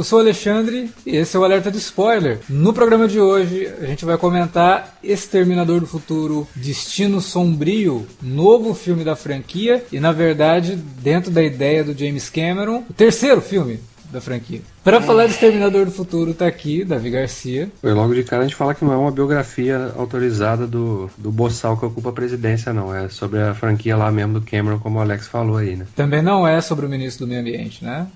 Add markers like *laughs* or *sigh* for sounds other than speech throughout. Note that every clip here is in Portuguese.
Eu sou o Alexandre e esse é o Alerta de Spoiler. No programa de hoje a gente vai comentar Exterminador do Futuro Destino Sombrio, novo filme da franquia e, na verdade, dentro da ideia do James Cameron, o terceiro filme da franquia. Para falar de Exterminador do Futuro, tá aqui Davi Garcia. Foi logo de cara a gente fala que não é uma biografia autorizada do, do Boçal que ocupa a presidência, não. É sobre a franquia lá mesmo do Cameron, como o Alex falou aí, né? Também não é sobre o ministro do Meio Ambiente, né?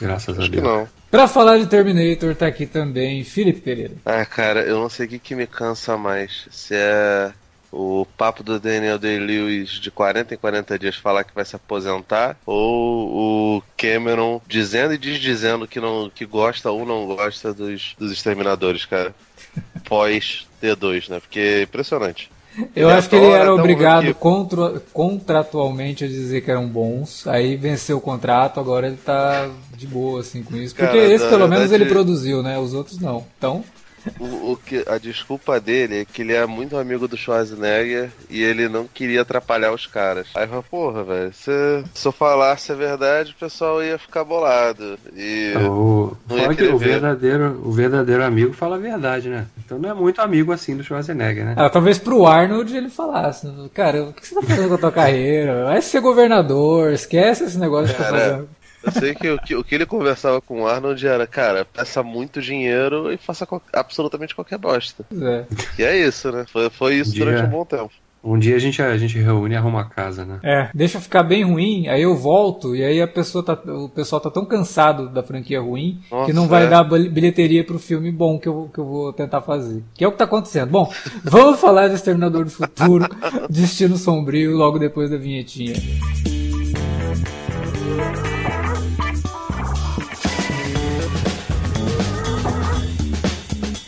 Graças Acho a que Deus. não. Pra falar de Terminator, tá aqui também Felipe Pereira. Ah, cara, eu não sei o que, que me cansa mais. Se é o papo do Daniel Day-Lewis de 40 em 40 dias falar que vai se aposentar, ou o Cameron dizendo e desdizendo que, não, que gosta ou não gosta dos, dos Exterminadores, cara. *laughs* Pós D2, né? Porque é impressionante. Eu acho que ele era obrigado contra- contratualmente a dizer que eram bons, aí venceu o contrato, agora ele tá de boa assim com isso. Porque Cara, esse pelo menos verdade- ele produziu, né? Os outros não. Então, O, o que, a desculpa dele é que ele é muito amigo do Schwarzenegger e ele não queria atrapalhar os caras. Aí eu falei, porra, velho, se, se eu falasse a verdade, o pessoal ia ficar bolado. E. Então, o, o ver. verdadeiro, o verdadeiro amigo fala a verdade, né? Então não é muito amigo assim do Schwarzenegger, né? ah, talvez pro Arnold ele falasse, cara, o que você tá fazendo com a tua carreira? Vai ser governador, esquece esse negócio que tá Cara, fazendo. Eu sei que o, que o que ele conversava com o Arnold era, cara, peça muito dinheiro e faça qual- absolutamente qualquer bosta. É. E é isso, né? Foi, foi isso durante um bom tempo. Um dia a gente, a gente reúne e arruma a casa, né? É, deixa ficar bem ruim, aí eu volto e aí a pessoa tá, o pessoal tá tão cansado da franquia ruim que Nossa, não vai é. dar bil- bilheteria pro filme bom que eu, que eu vou tentar fazer. Que é o que tá acontecendo. Bom, vamos falar de Exterminador do Futuro, *laughs* Destino Sombrio, logo depois da vinhetinha.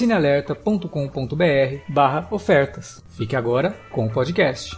cinealerta.com.br barra ofertas. Fique agora com o podcast.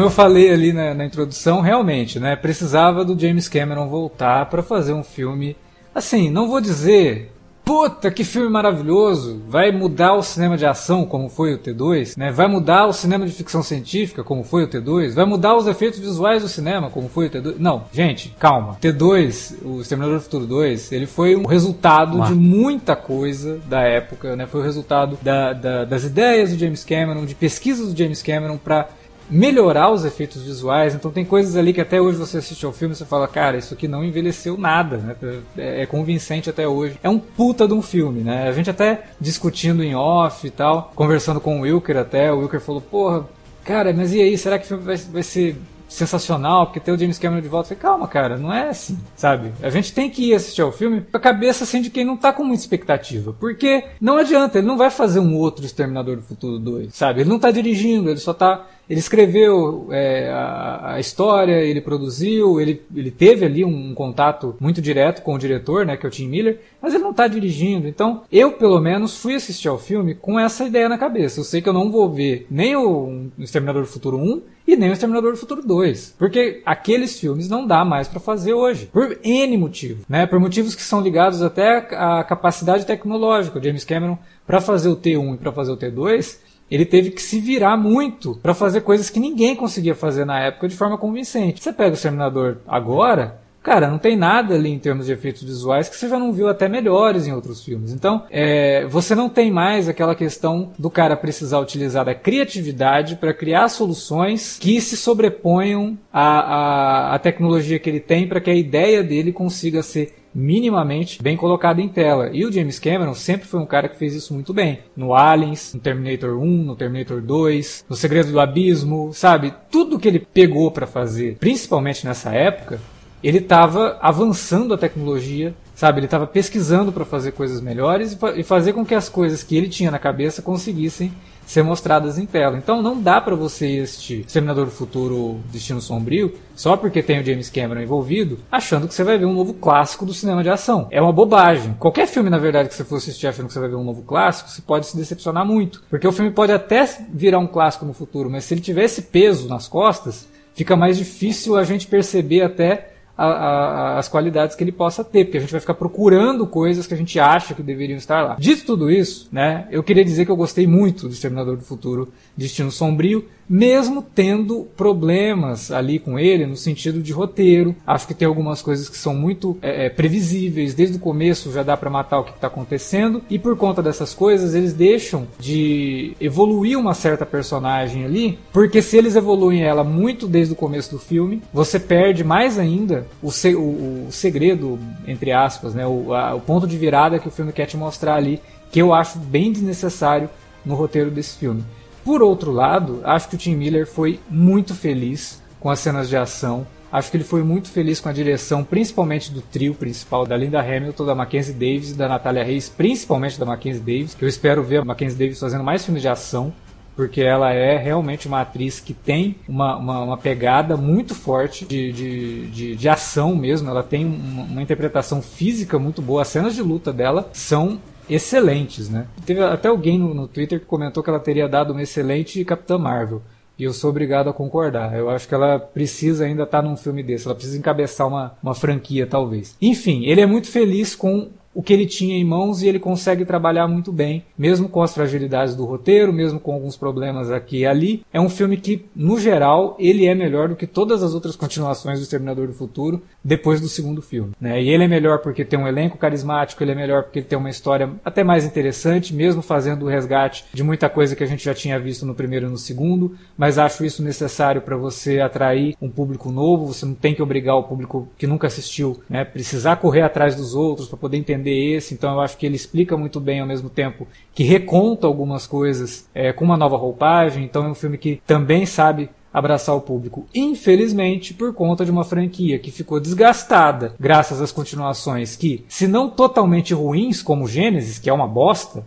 Como eu falei ali na, na introdução, realmente, né, precisava do James Cameron voltar para fazer um filme, assim, não vou dizer, puta que filme maravilhoso, vai mudar o cinema de ação como foi o T2, né, vai mudar o cinema de ficção científica como foi o T2, vai mudar os efeitos visuais do cinema como foi o T2. Não, gente, calma. T2, o Exterminador do Futuro 2, ele foi um resultado Uma- de muita coisa da época, né, foi o resultado da- da- das ideias do James Cameron, de pesquisas do James Cameron para melhorar os efeitos visuais. Então tem coisas ali que até hoje você assiste ao filme e você fala, cara, isso aqui não envelheceu nada, né? É, é convincente até hoje. É um puta de um filme, né? A gente até discutindo em off e tal, conversando com o Wilker até, o Wilker falou, porra, cara, mas e aí, será que o filme vai, vai ser sensacional, porque tem o James Cameron de volta. Falei, calma, cara, não é assim, sabe? A gente tem que ir assistir ao filme com a cabeça assim de quem não tá com muita expectativa. Porque não adianta, ele não vai fazer um outro Exterminador do Futuro 2, sabe? Ele não tá dirigindo, ele só tá ele escreveu é, a, a, história, ele produziu, ele, ele teve ali um, um, contato muito direto com o diretor, né, que é o Tim Miller, mas ele não está dirigindo. Então, eu pelo menos fui assistir ao filme com essa ideia na cabeça. Eu sei que eu não vou ver nem o Exterminador do Futuro 1 e nem o Exterminador do Futuro 2, porque aqueles filmes não dá mais para fazer hoje, por N motivos, né? Por motivos que são ligados até à capacidade tecnológica. O James Cameron para fazer o T1 e para fazer o T2 ele teve que se virar muito para fazer coisas que ninguém conseguia fazer na época de forma convincente. Você pega o Exterminador agora, Cara, não tem nada ali em termos de efeitos visuais que você já não viu até melhores em outros filmes. Então, é, você não tem mais aquela questão do cara precisar utilizar da criatividade para criar soluções que se sobreponham à, à, à tecnologia que ele tem para que a ideia dele consiga ser minimamente bem colocado em tela. E o James Cameron sempre foi um cara que fez isso muito bem. No Aliens, no Terminator 1, no Terminator 2, no Segredo do Abismo, sabe? Tudo que ele pegou para fazer, principalmente nessa época, ele estava avançando a tecnologia, sabe? Ele estava pesquisando para fazer coisas melhores e fazer com que as coisas que ele tinha na cabeça conseguissem ser mostradas em tela. Então não dá para você assistir Exterminador do Futuro Destino Sombrio só porque tem o James Cameron envolvido, achando que você vai ver um novo clássico do cinema de ação. É uma bobagem. Qualquer filme, na verdade, que você for assistir achando que você vai ver um novo clássico, você pode se decepcionar muito. Porque o filme pode até virar um clássico no futuro, mas se ele tiver esse peso nas costas, fica mais difícil a gente perceber até a, a, as qualidades que ele possa ter, porque a gente vai ficar procurando coisas que a gente acha que deveriam estar lá. Dito tudo isso, né, eu queria dizer que eu gostei muito do Exterminador do Futuro Destino Sombrio, mesmo tendo problemas ali com ele no sentido de roteiro. Acho que tem algumas coisas que são muito é, é previsíveis, desde o começo já dá para matar o que está acontecendo, e por conta dessas coisas eles deixam de evoluir uma certa personagem ali, porque se eles evoluem ela muito desde o começo do filme, você perde mais ainda o, se, o, o segredo, entre aspas, né, o, a, o ponto de virada que o filme quer te mostrar ali, que eu acho bem desnecessário no roteiro desse filme. Por outro lado, acho que o Tim Miller foi muito feliz com as cenas de ação. Acho que ele foi muito feliz com a direção, principalmente do trio principal, da Linda Hamilton, da Mackenzie Davis e da Natalia Reis, principalmente da Mackenzie Davis, que eu espero ver a Mackenzie Davis fazendo mais filmes de ação, porque ela é realmente uma atriz que tem uma, uma, uma pegada muito forte de, de, de, de, ação mesmo. Ela tem uma, uma interpretação física muito boa. As cenas de luta dela são excelentes, né? Teve até alguém no, no, Twitter que comentou que ela teria dado uma excelente Capitã Marvel. E eu sou obrigado a concordar. Eu acho que ela precisa ainda estar tá num filme desse. Ela precisa encabeçar uma, uma franquia, talvez. Enfim, ele é muito feliz com o que ele tinha em mãos e ele consegue trabalhar muito bem, mesmo com as fragilidades do roteiro, mesmo com alguns problemas aqui e ali. É um filme que, no geral, ele é melhor do que todas as outras continuações do Exterminador do Futuro depois do segundo filme. Né? E ele é melhor porque tem um elenco carismático, ele é melhor porque ele tem uma história até mais interessante, mesmo fazendo o resgate de muita coisa que a gente já tinha visto no primeiro e no segundo, mas acho isso necessário para você atrair um público novo, você não tem que obrigar o público que nunca assistiu, né, precisar correr atrás dos outros para poder entender esse, então eu acho que ele explica muito bem ao mesmo tempo que reconta algumas coisas é, com uma nova roupagem, então é um filme que também sabe abraçar o público. Infelizmente, por conta de uma franquia que ficou desgastada graças às continuações que, se não totalmente ruins, como Gênesis, que é uma bosta,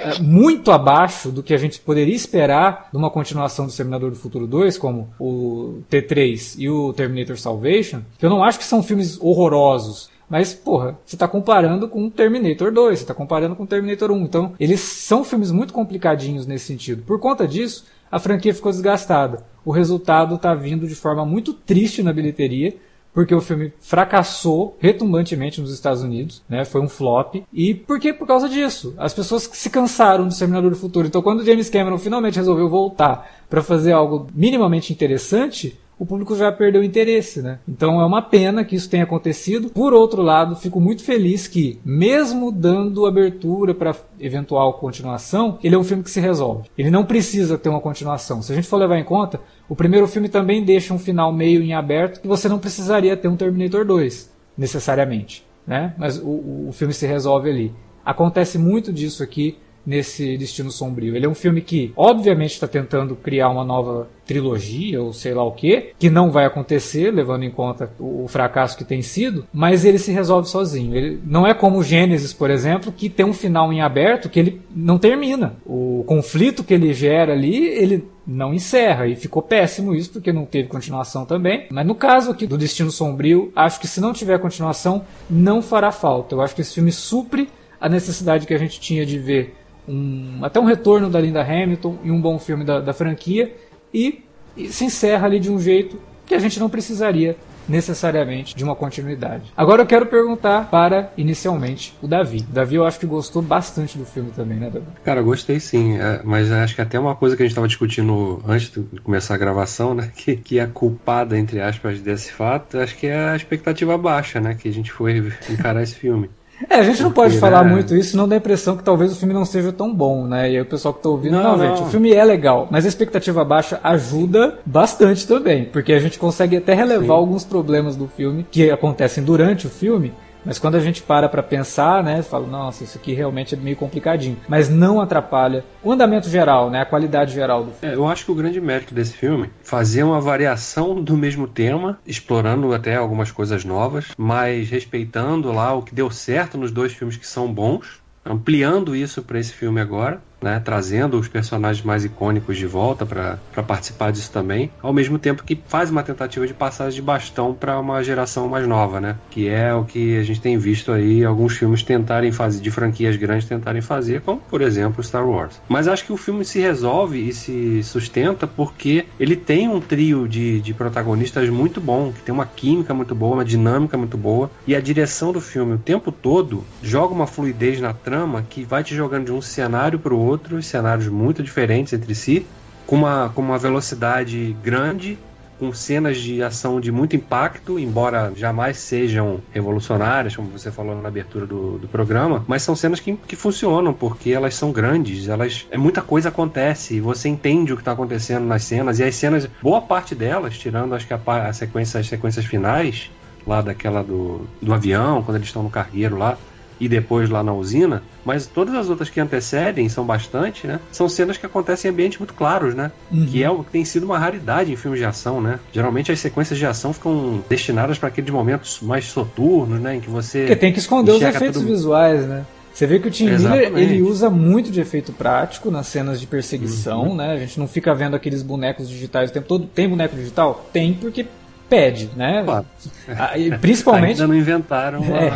é, muito abaixo do que a gente poderia esperar de uma continuação do Terminador do Futuro 2, como o T3 e o Terminator Salvation, que eu não acho que são filmes horrorosos, mas, porra, você está comparando com Terminator 2, você está comparando com Terminator 1. Então, eles são filmes muito complicadinhos nesse sentido. Por conta disso, a franquia ficou desgastada. O resultado está vindo de forma muito triste na bilheteria, porque o filme fracassou retumbantemente nos Estados Unidos, né? Foi um flop. E por que? Por causa disso. As pessoas se cansaram do Terminador do Futuro. Então, quando James Cameron finalmente resolveu voltar para fazer algo minimamente interessante, o público já perdeu interesse, né? Então é uma pena que isso tenha acontecido. Por outro lado, fico muito feliz que, mesmo dando abertura para eventual continuação, ele é um filme que se resolve. Ele não precisa ter uma continuação. Se a gente for levar em conta, o primeiro filme também deixa um final meio em aberto que você não precisaria ter um Terminator 2, necessariamente, né? Mas o, o filme se resolve ali. Acontece muito disso aqui nesse Destino Sombrio. Ele é um filme que, obviamente, está tentando criar uma nova trilogia ou sei lá o que, que não vai acontecer, levando em conta o fracasso que tem sido, mas ele se resolve sozinho. Ele não é como o Gênesis, por exemplo, que tem um final em aberto que ele não termina. O conflito que ele gera ali, ele não encerra e ficou péssimo isso porque não teve continuação também. Mas no caso aqui do Destino Sombrio, acho que se não tiver continuação, não fará falta. Eu acho que esse filme supre a necessidade que a gente tinha de ver um, até um retorno da Linda Hamilton e um bom filme da, da franquia e, e se encerra ali de um jeito que a gente não precisaria necessariamente de uma continuidade. Agora eu quero perguntar para, inicialmente, o Davi. O Davi eu acho que gostou bastante do filme também, né, Davi? Cara, gostei sim, é, mas acho que até uma coisa que a gente estava discutindo antes de começar a gravação, né, *laughs* que, que é culpada, entre aspas, desse fato, acho que é a expectativa baixa, né, que a gente foi encarar esse filme. É, a gente não pode falar muito isso, não dá a impressão que talvez o filme não seja tão bom, né? E aí o pessoal que tá ouvindo, não, não, não, gente, o filme é legal, mas a expectativa baixa ajuda bastante também, porque a gente consegue até relevar Sim. alguns problemas do filme que acontecem durante o filme mas quando a gente para para pensar, né, fala, nossa, isso aqui realmente é meio complicadinho. Mas não atrapalha o andamento geral, né, a qualidade geral do filme. É, eu acho que o grande mérito desse filme fazer uma variação do mesmo tema, explorando até algumas coisas novas, mas respeitando lá o que deu certo nos dois filmes que são bons, ampliando isso para esse filme agora né, trazendo os personagens mais icônicos de volta para participar disso também, ao mesmo tempo que faz uma tentativa de passagem de bastão para uma geração mais nova, né, que é o que a gente tem visto aí alguns filmes tentarem fazer, de franquias grandes tentarem fazer, como por exemplo Star Wars. Mas acho que o filme se resolve e se sustenta porque ele tem um trio de, de protagonistas muito bom, que tem uma química muito boa, uma dinâmica muito boa, e a direção do filme o tempo todo joga uma fluidez na trama que vai te jogando de um cenário para o outro outros, cenários muito diferentes entre si, com uma, com uma velocidade grande, com cenas de ação de muito impacto, embora jamais sejam revolucionárias, como você falou na abertura do, do programa, mas são cenas que, que funcionam, porque elas são grandes, elas é muita coisa acontece, você entende o que está acontecendo nas cenas, e as cenas, boa parte delas, tirando acho que a, a sequência, as sequências finais, lá daquela do, do avião, quando eles estão no cargueiro lá, e depois lá na usina, mas todas as outras que antecedem, são bastante, né? São cenas que acontecem em ambientes muito claros, né? Uhum. Que é o que tem sido uma raridade em filmes de ação, né? Geralmente as sequências de ação ficam destinadas para aqueles momentos mais soturnos, né? Em que você. Porque tem que esconder os efeitos tudo... visuais, né? Você vê que o Tim Miller ele usa muito de efeito prático nas cenas de perseguição, uhum. né? A gente não fica vendo aqueles bonecos digitais o tempo todo. Tem boneco digital? Tem, porque pede, né? Claro. Ah, principalmente. Ainda não inventaram é.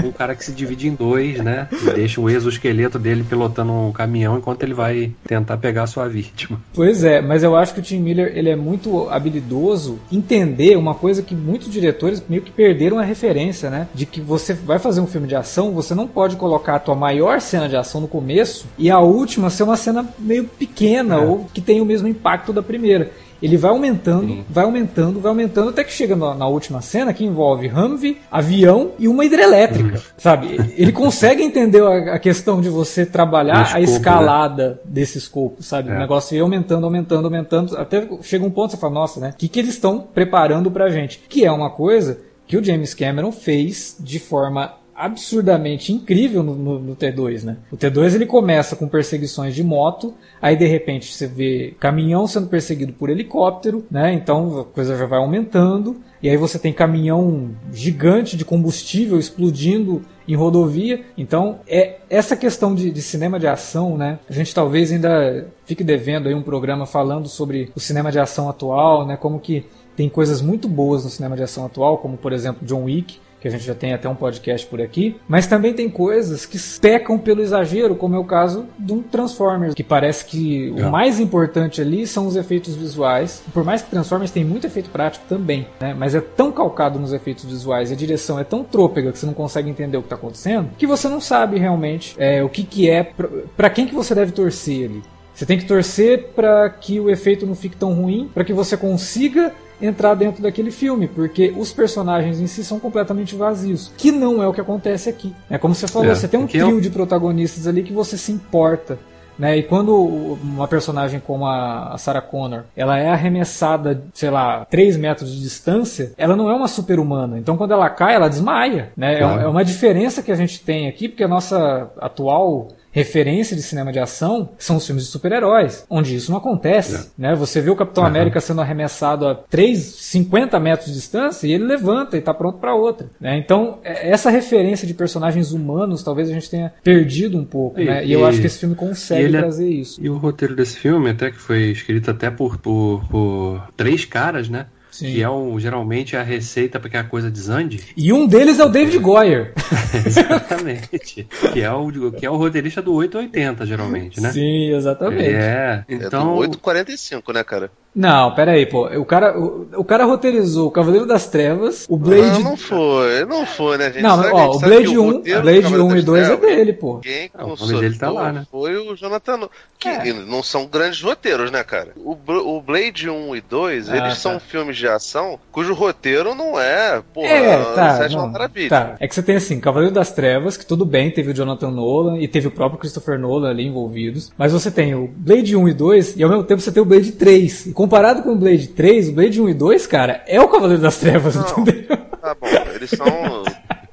um, um, cara que se divide em dois, né? E deixa o exoesqueleto dele pilotando um caminhão enquanto ele vai tentar pegar a sua vítima. Pois é, mas eu acho que o Tim Miller ele é muito habilidoso entender uma coisa que muitos diretores meio que perderam a referência, né? De que você vai fazer um filme de ação, você não pode colocar a tua maior cena de ação no começo e a última ser uma cena meio pequena é. ou que tem o mesmo impacto da primeira. Ele vai aumentando, Sim. vai aumentando, vai aumentando, até que chega na, na, última cena que envolve Humvee, avião e uma hidrelétrica. Uhum. Sabe? Ele consegue entender a, a questão de você trabalhar escopo, a escalada né? desse escopo, sabe? É. O negócio ir aumentando, aumentando, aumentando, até chega um ponto que você fala, nossa, né? O que, que eles estão preparando pra gente? Que é uma coisa que o James Cameron fez de forma absurdamente incrível no, no, no, T2, né? O T2 ele começa com perseguições de moto, aí de repente você vê caminhão sendo perseguido por helicóptero, né? Então a coisa já vai aumentando, e aí você tem caminhão gigante de combustível explodindo em rodovia. Então, é essa questão de, de, cinema de ação, né? A gente talvez ainda fique devendo aí um programa falando sobre o cinema de ação atual, né? Como que tem coisas muito boas no cinema de ação atual, como por exemplo John Wick, que a gente já tem até um podcast por aqui, mas também tem coisas que pecam pelo exagero, como é o caso de um Transformers, que parece que é. o mais importante ali são os efeitos visuais. Por mais que Transformers tem muito efeito prático também, né? Mas é tão calcado nos efeitos visuais e a direção é tão trôpega que você não consegue entender o que está acontecendo, que você não sabe realmente é, o que, que é, para quem que você deve torcer ali. Você tem que torcer para que o efeito não fique tão ruim, para que você consiga entrar dentro daquele filme, porque os personagens em si são completamente vazios, que não é o que acontece aqui. É como você falou, é, você tem um trio eu... de protagonistas ali que você se importa. Né? E quando uma personagem como a Sarah Connor, ela é arremessada, sei lá, 3 metros de distância, ela não é uma super-humana. Então quando ela cai, ela desmaia, né? É claro. É uma diferença que a gente tem aqui, porque a nossa atual referência de cinema de ação são os filmes de super-heróis, onde isso não acontece. Né? Você vê o Capitão América sendo arremessado a 3, 50 metros de distância e ele levanta e está pronto para outra. Né? Então, é- essa referência de personagens humanos talvez a gente tenha perdido um pouco. E- né? e eu e- acho que esse filme consegue ele é- trazer isso. E o roteiro desse filme, até que foi escrito até por, por, por três caras, né? Sim. Que é o, geralmente a receita para que a coisa desande. E um deles é o David Goyer. *laughs* Exatamente. que, é o, que é o roteirista do 880, geralmente, né? Sim, exatamente. É, É então. do 845, né, cara? Não, pera aí, pô. O cara, o, o cara roteirizou o Cavaleiro das Trevas, o Blade. Não, não foi, não foi, né, gente? Não, Sabe- ó, o Blade que o 1, roteiro do Blade Cavaleiro 1 e das 2 é dele, pô. Quem o consultou dele tá lá, né? foi o Jonathan que É. não são grandes roteiros, né, cara? O, o Blade 1 e 2, Ah, eles tá. são filmes de ação cujo roteiro não é, porra, É, tá, Sétima não, Maravilha. tá. É que você tem assim, Cavaleiro das Trevas, que tudo bem, teve o Jonathan Nolan e teve o próprio Christopher Nolan ali envolvidos, mas você tem o Blade 1 e 2 e ao mesmo tempo você tem o Blade 3. E comparado com o Blade 3, o Blade 1 e 2, cara, é o Cavaleiro das Trevas, Não. entendeu? Tá bom, eles são.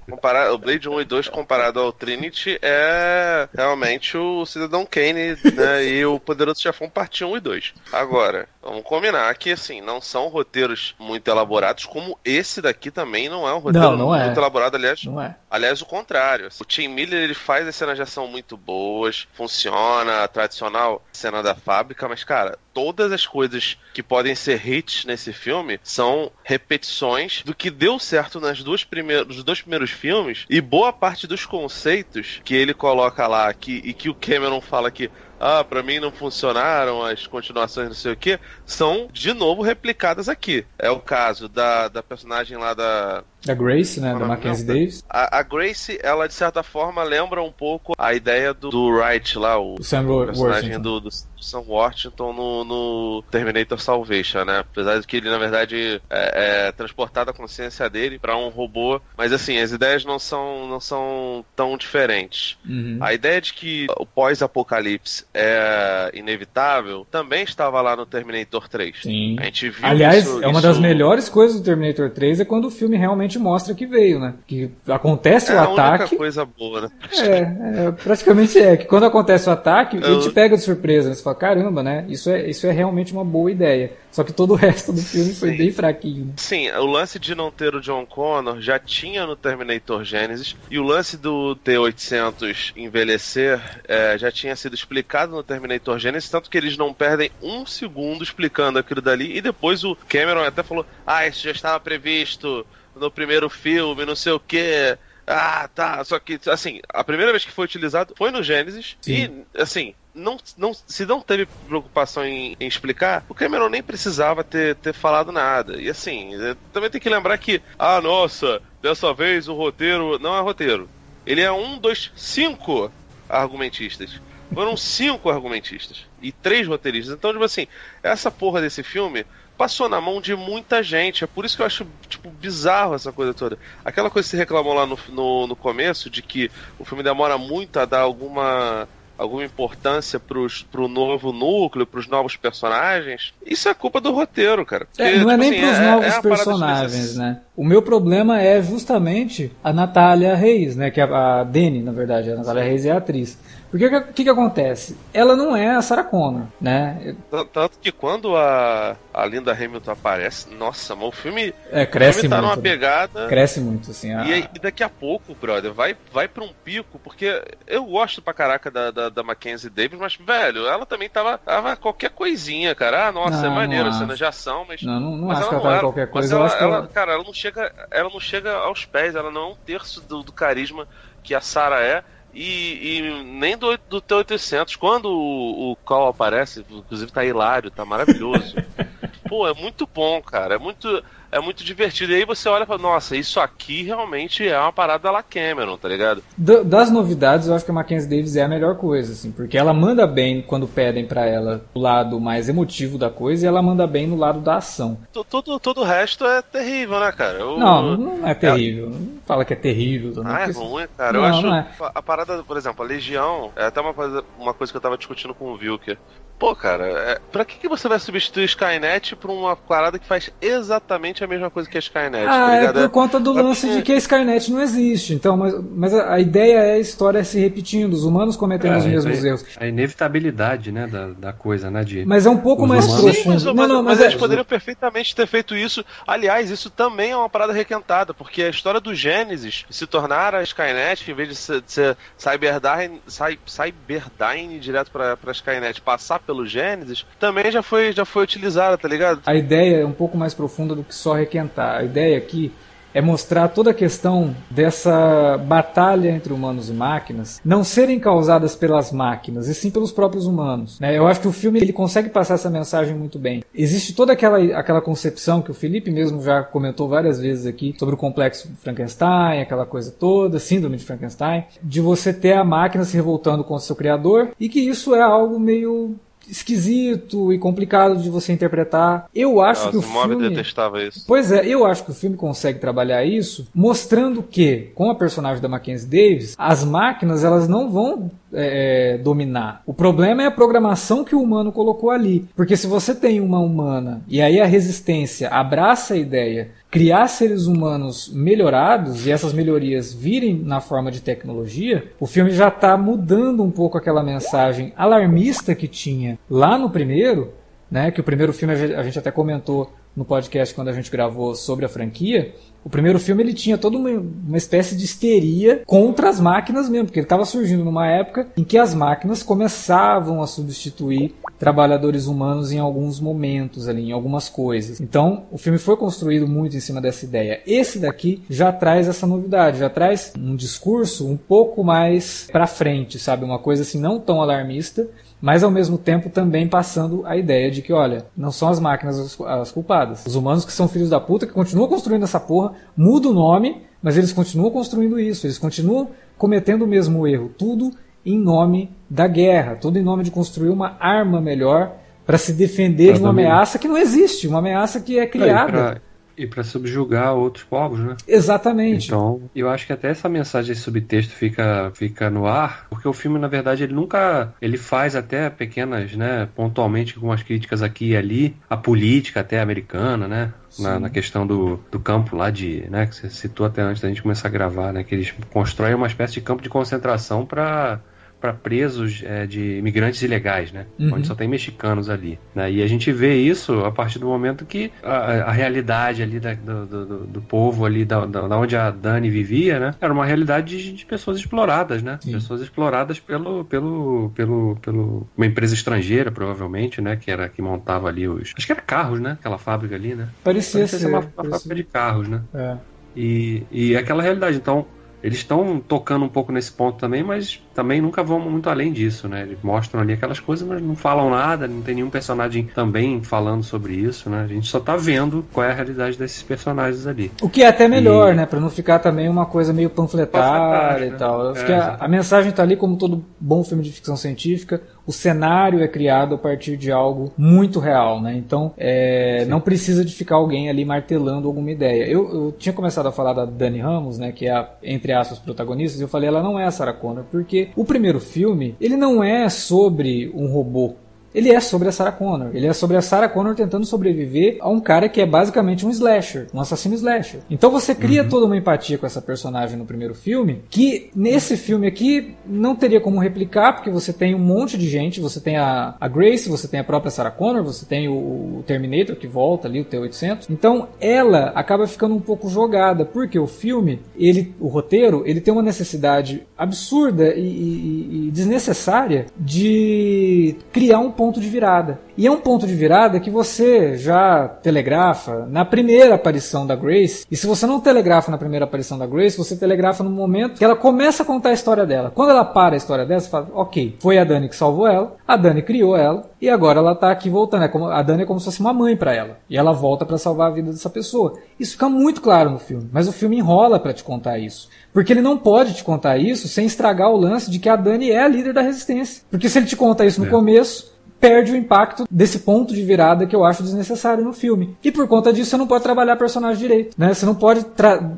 Comparar, o Blade 1 e 2 comparado ao Trinity é realmente o Cidadão Kane né, e o Poderoso Chefão parte 1 e 2. Agora, vamos combinar que assim, não são roteiros muito elaborados, como esse daqui também não é um roteiro Não, não é. muito elaborado, aliás. Não é? Aliás, o contrário. O Tim Miller ele faz as cenas de ação muito boas, funciona, a tradicional cena da fábrica, mas, cara, todas as coisas que podem ser hits nesse filme são repetições do que deu certo nas duas primeiras, nos dois primeiros filmes e boa parte dos conceitos que ele coloca lá que, e que o Cameron fala que ah, pra mim não funcionaram as continuações, não sei o que, são de novo replicadas aqui. É o caso da, da personagem lá da, Da Grace, né? Da Mackenzie. Davis. a, a Grace, ela de certa forma lembra um pouco a ideia do, do Wright lá, o O Sam personagem do, do, Sam Washington no, no Terminator Salvation, né? Apesar de que ele, na verdade, é, é transportado a consciência dele pra um robô, mas assim, as ideias não são, não são tão diferentes. Uhum. A ideia de que o pós-apocalipse é inevitável também estava lá no Terminator 3. Sim. A gente viu Aliás, isso- é uma das isso- melhores coisas do Terminator 3 é quando o filme realmente mostra que veio, né? Que acontece É o ataque. coisa boa, né? É, é, praticamente é. Que quando acontece o ataque, ele Eu- te pega de surpresa. né? Você fala, caramba, né? Isso é, isso é realmente uma boa ideia. Só que todo o *laughs* resto do filme foi Sim. bem fraquinho. né? Sim, o lance de não ter o John Connor já tinha no Terminator Genesis e o lance do T-800 envelhecer é, já tinha sido explicado no Terminator Genesis, tanto que eles não perdem um segundo explicando aquilo dali e depois o Cameron até falou: Ah, isso já estava previsto no primeiro filme, não sei o que. Ah, tá. Só que, assim, a primeira vez que foi utilizado foi no Genesis Sim. e, assim, não, não, se não teve preocupação em, em explicar, o Cameron nem precisava ter, ter falado nada. E assim, eh, também tem que lembrar que, ah, nossa, dessa vez o roteiro não é roteiro. Ele é um, dois, cinco argumentistas. Foram *laughs* cinco argumentistas e três roteiristas. Então, tipo assim, essa porra desse filme passou na mão de muita gente. É por isso que eu acho, tipo, bizarro essa coisa toda. Aquela coisa que você reclamou lá no, no, no começo, de que o filme demora muito a dar alguma alguma importância pros, pro novo núcleo, pros novos personagens, isso é culpa do roteiro, cara. É, Porque, não é tipo nem assim, pros é- novos é uma parada personagens, né? O meu problema é justamente a Natália Reis, né? Que é a Dani, na verdade. A Natália Reis é a atriz. Porque o que, que, acontece? Ela não é a Sarah Connor, né? Tanto que quando a, a Linda Hamilton aparece, nossa, mas o filme, É, o cresce filme tá muito. numa né? pegada. Cresce muito, assim. a- E, e daqui a pouco, brother, vai, vai pra um pico, porque eu gosto pra caraca da, da, da Mackenzie Davis, mas, velho, ela também tava, tava qualquer coisinha, cara. Ah, nossa, Não, é não maneiro, acho. cena de ação, mas. Não, não, não acho que ela era. qualquer coisa. Ela, ela- ela... cara, ela não chega, ela não chega aos pés, ela não é um terço do, do carisma que a Sarah é. E, e nem do, do T-800. Quando o, o Call aparece, inclusive tá hilário, tá maravilhoso. *laughs* Pô, é muito bom, cara. É muito, é muito divertido. E aí você olha e fala, nossa, isso aqui realmente é uma parada lá Cameron, tá ligado? Da- Das novidades, eu acho que a Mackenzie Davis é a melhor coisa, assim, porque ela manda bem quando pedem pra ela o lado mais emotivo da coisa e ela manda bem no lado da ação. Todo, todo o resto é terrível, né, cara? Eu- Não, não é terrível. Não fala que é terrível. também, Ah, é porque ruim, cara. Não, eu acho não é. a parada, por exemplo, a Legião é até uma coisa, uma coisa que eu tava discutindo com o Vilker. Pô, cara, é, pra que, que você vai substituir Skynet por uma parada que faz exatamente a mesma coisa que a Skynet. Ah, tá é por conta do é lance de que a Skynet não existe. Então, mas, mas a, a ideia é a história se repetindo, os humanos cometendo os É, mesmos isso aí- erros. A inevitabilidade, né, da, da coisa, né, de... Mas é um pouco Os mais humanos- Sim, profundo. mas, não, não, mas, mas eles é, poderiam perfeitamente ter feito isso. Aliás, isso também é uma parada requentada, porque a história do Gênesis se tornar a Skynet, em vez de ser, de ser Cyberdyne, Cy- Cyberdyne direto pra, pra Skynet, passar pelo Gênesis, também já foi, já foi utilizada, tá ligado? a ideia é um pouco mais profunda do que só requentar. A ideia aqui é mostrar toda a questão dessa batalha entre humanos e máquinas não serem causadas pelas máquinas, e sim pelos próprios humanos. né? Eu acho que o filme ele consegue passar essa mensagem muito bem. Existe toda aquela, aquela concepção que o Felipe mesmo já comentou várias vezes aqui sobre o complexo Frankenstein, aquela coisa toda, síndrome de Frankenstein, de você ter a máquina se revoltando contra o seu criador, e que isso é algo meio esquisito e complicado de você interpretar. Eu acho Nossa, que o filme detestava isso. Pois é, eu acho que o filme consegue trabalhar isso, mostrando que, com a personagem da Mackenzie Davis, as máquinas elas não vão é, é, dominar. O problema é a programação que o humano colocou ali. Porque se você tem uma humana e aí a resistência abraça a ideia criar seres humanos melhorados e essas melhorias virem na forma de tecnologia, o filme já está mudando um pouco aquela mensagem alarmista que tinha lá no primeiro, né? Que o primeiro filme a gente- a gente até comentou no podcast quando a gente gravou sobre a franquia. O primeiro filme ele tinha toda uma, uma espécie de histeria contra as máquinas mesmo, porque ele estava surgindo numa época em que as máquinas começavam a substituir trabalhadores humanos em alguns momentos ali, em algumas coisas. Então, o filme foi construído muito em cima dessa ideia. Esse daqui já traz essa novidade, já traz um discurso um pouco mais para frente, sabe, uma coisa assim não tão alarmista, mas ao mesmo tempo também passando a ideia de que, olha, não são as máquinas as, as culpadas. Os humanos que são filhos da puta, que continuam construindo essa porra, muda o nome, mas eles continuam construindo isso, eles continuam cometendo o mesmo erro. Tudo em nome da guerra, tudo em nome de construir uma arma melhor para se defender Pra de uma ameaça que não existe, uma ameaça que é criada. E para subjugar outros povos, né? Exatamente. Então, eu acho que até essa mensagem, esse subtexto fica, fica no ar, porque o filme, na verdade, ele nunca. Ele faz até pequenas, né, pontualmente, algumas críticas aqui e ali, a política até americana, né? Na, na questão do, do campo lá de. né, que você citou até antes da gente começar a gravar, né? Que eles constroem uma espécie de campo de concentração para para presos é, de imigrantes ilegais, né? Uhum. Onde só tem mexicanos ali. Né? E a gente vê isso a partir do momento que a, a realidade ali da- do, do, do- povo ali, da, da onde a Dani vivia, né? Era uma realidade de, de pessoas exploradas, né? Sim. Pessoas exploradas pelo, pelo, pelo, pelo uma empresa estrangeira, provavelmente, né? Que era que montava ali os. Acho que era carros, né? Aquela fábrica ali, né? Parecia Parecia ser. ser uma, uma parecia- fábrica de carros, né? é. E, e é aquela realidade. Então, eles estão tocando um pouco nesse ponto também, mas também nunca vão muito além disso, né? Eles mostram ali aquelas coisas, mas não falam nada, não tem nenhum personagem também falando sobre isso, né? A gente só tá vendo qual é a realidade desses personagens ali. O que é até melhor, E- né? Pra não ficar também uma coisa meio panfletária e né? tal. É, a, a mensagem tá ali como todo bom filme de ficção científica. O cenário é criado a partir de algo muito real, né? Então, é, não precisa de ficar alguém ali martelando alguma ideia. Eu, eu tinha começado a falar da Dani Ramos, né? Que é a, entre aspas, protagonista. E eu falei, ela não é a Sarah Connor, porque o primeiro filme, ele não é sobre um robô. Ele é sobre a Sarah Connor. Ele é sobre a Sarah Connor tentando sobreviver a um cara que é basicamente um slasher, um assassino slasher. Então você cria toda uma empatia com essa personagem no primeiro filme, que nesse filme aqui não teria como replicar, porque você tem um monte de gente, você tem a, a Grace, você tem a própria Sarah Connor, você tem o, o Terminator que volta ali, o T-800. Então ela acaba ficando um pouco jogada, porque o filme, ele, o roteiro, ele tem uma necessidade absurda e, e- e desnecessária de criar um ponto de virada. E é um ponto de virada que você já telegrafa na primeira aparição da Grace. E se você não telegrafa na primeira aparição da Grace, você telegrafa no momento que ela começa a contar a história dela. Quando ela para a história dela, você fala, ok, foi a Dani que salvou ela, a Dani criou ela, e agora ela tá aqui voltando. É como, a Dani é como se fosse uma mãe para ela. E ela volta para salvar a vida dessa pessoa. Isso fica muito claro no filme, mas o filme enrola para te contar isso. Porque ele não pode te contar isso sem estragar o lance de que a Dani é a líder da resistência. Porque se ele te conta isso no É. começo, perde o impacto desse ponto de virada que eu acho desnecessário no filme. E por conta disso você não pode trabalhar a personagem direito, né? Você não pode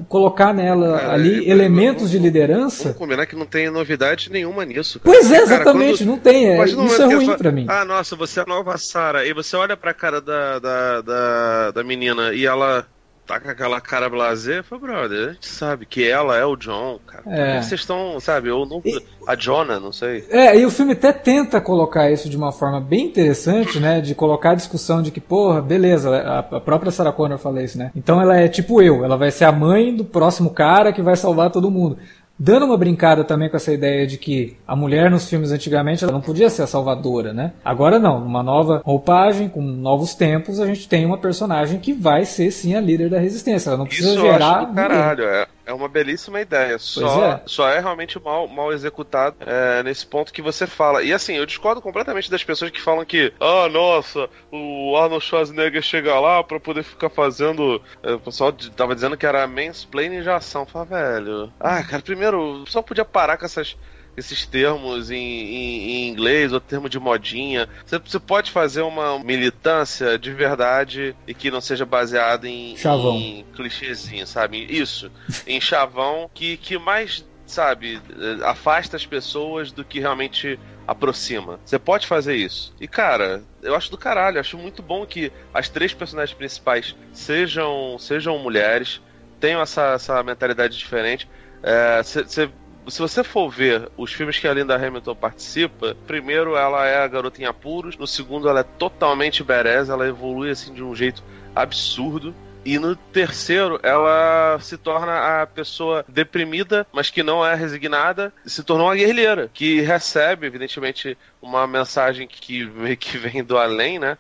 colocar nela Cara, ali é- elementos de Vamos liderança. combiar que não tem novidade nenhuma nisso. cara. Pois é, Cara, exatamente, quando- não tem. É, isso é ruim fala, pra mim. Ah, nossa, você é a nova Sarah. E você olha pra cara da, da, da, da menina e ela tá com aquela cara blazer, foi brother, a gente sabe que ela é o John, cara. É. Vocês estão, sabe, ou não, e... a Jonah, não sei. É, e o filme até tenta colocar isso de uma forma bem interessante, né? De colocar a discussão de que, porra, beleza, a, a própria Sarah Connor fala isso, né? Então ela é tipo eu, ela vai ser a mãe do próximo cara que vai salvar todo mundo dando uma brincada também com essa ideia de que a mulher nos filmes antigamente ela não podia ser a salvadora, né? Agora não, numa nova roupagem, com novos tempos, a gente tem uma personagem que vai ser sim a líder da resistência. Ela não precisa Isso gerar. Eu acho do caralho, é. É uma belíssima ideia. Só é. só é realmente mal, mal executado é, nesse ponto que você fala. E assim, eu discordo completamente das pessoas que falam que, ah, nossa, o Arnold Schwarzenegger chega lá pra poder ficar fazendo. É, o pessoal tava dizendo que era mansplaining de ação. Fala, velho. Ah, cara, primeiro, só podia parar com essas esses termos em, em, em, inglês ou termo de modinha. Você, você, pode fazer uma militância de verdade e que não seja baseada em, chavão. em clichêzinho, sabe? Isso. em chavão que, que mais, sabe, afasta as pessoas do que realmente aproxima. Você pode fazer isso. E, cara, eu acho do caralho. acho muito bom que as três personagens principais sejam, sejam mulheres, tenham essa, essa mentalidade diferente. Você é, se você for ver os filmes que a Linda Hamilton participa, primeiro ela é a garota em apuros, no segundo ela é totalmente badass, ela evolui assim de um jeito absurdo. E no terceiro, ela se torna a pessoa deprimida, mas que não é resignada, se tornou uma guerrilheira, que recebe, evidentemente, uma mensagem que, *laughs* que vem do além, né?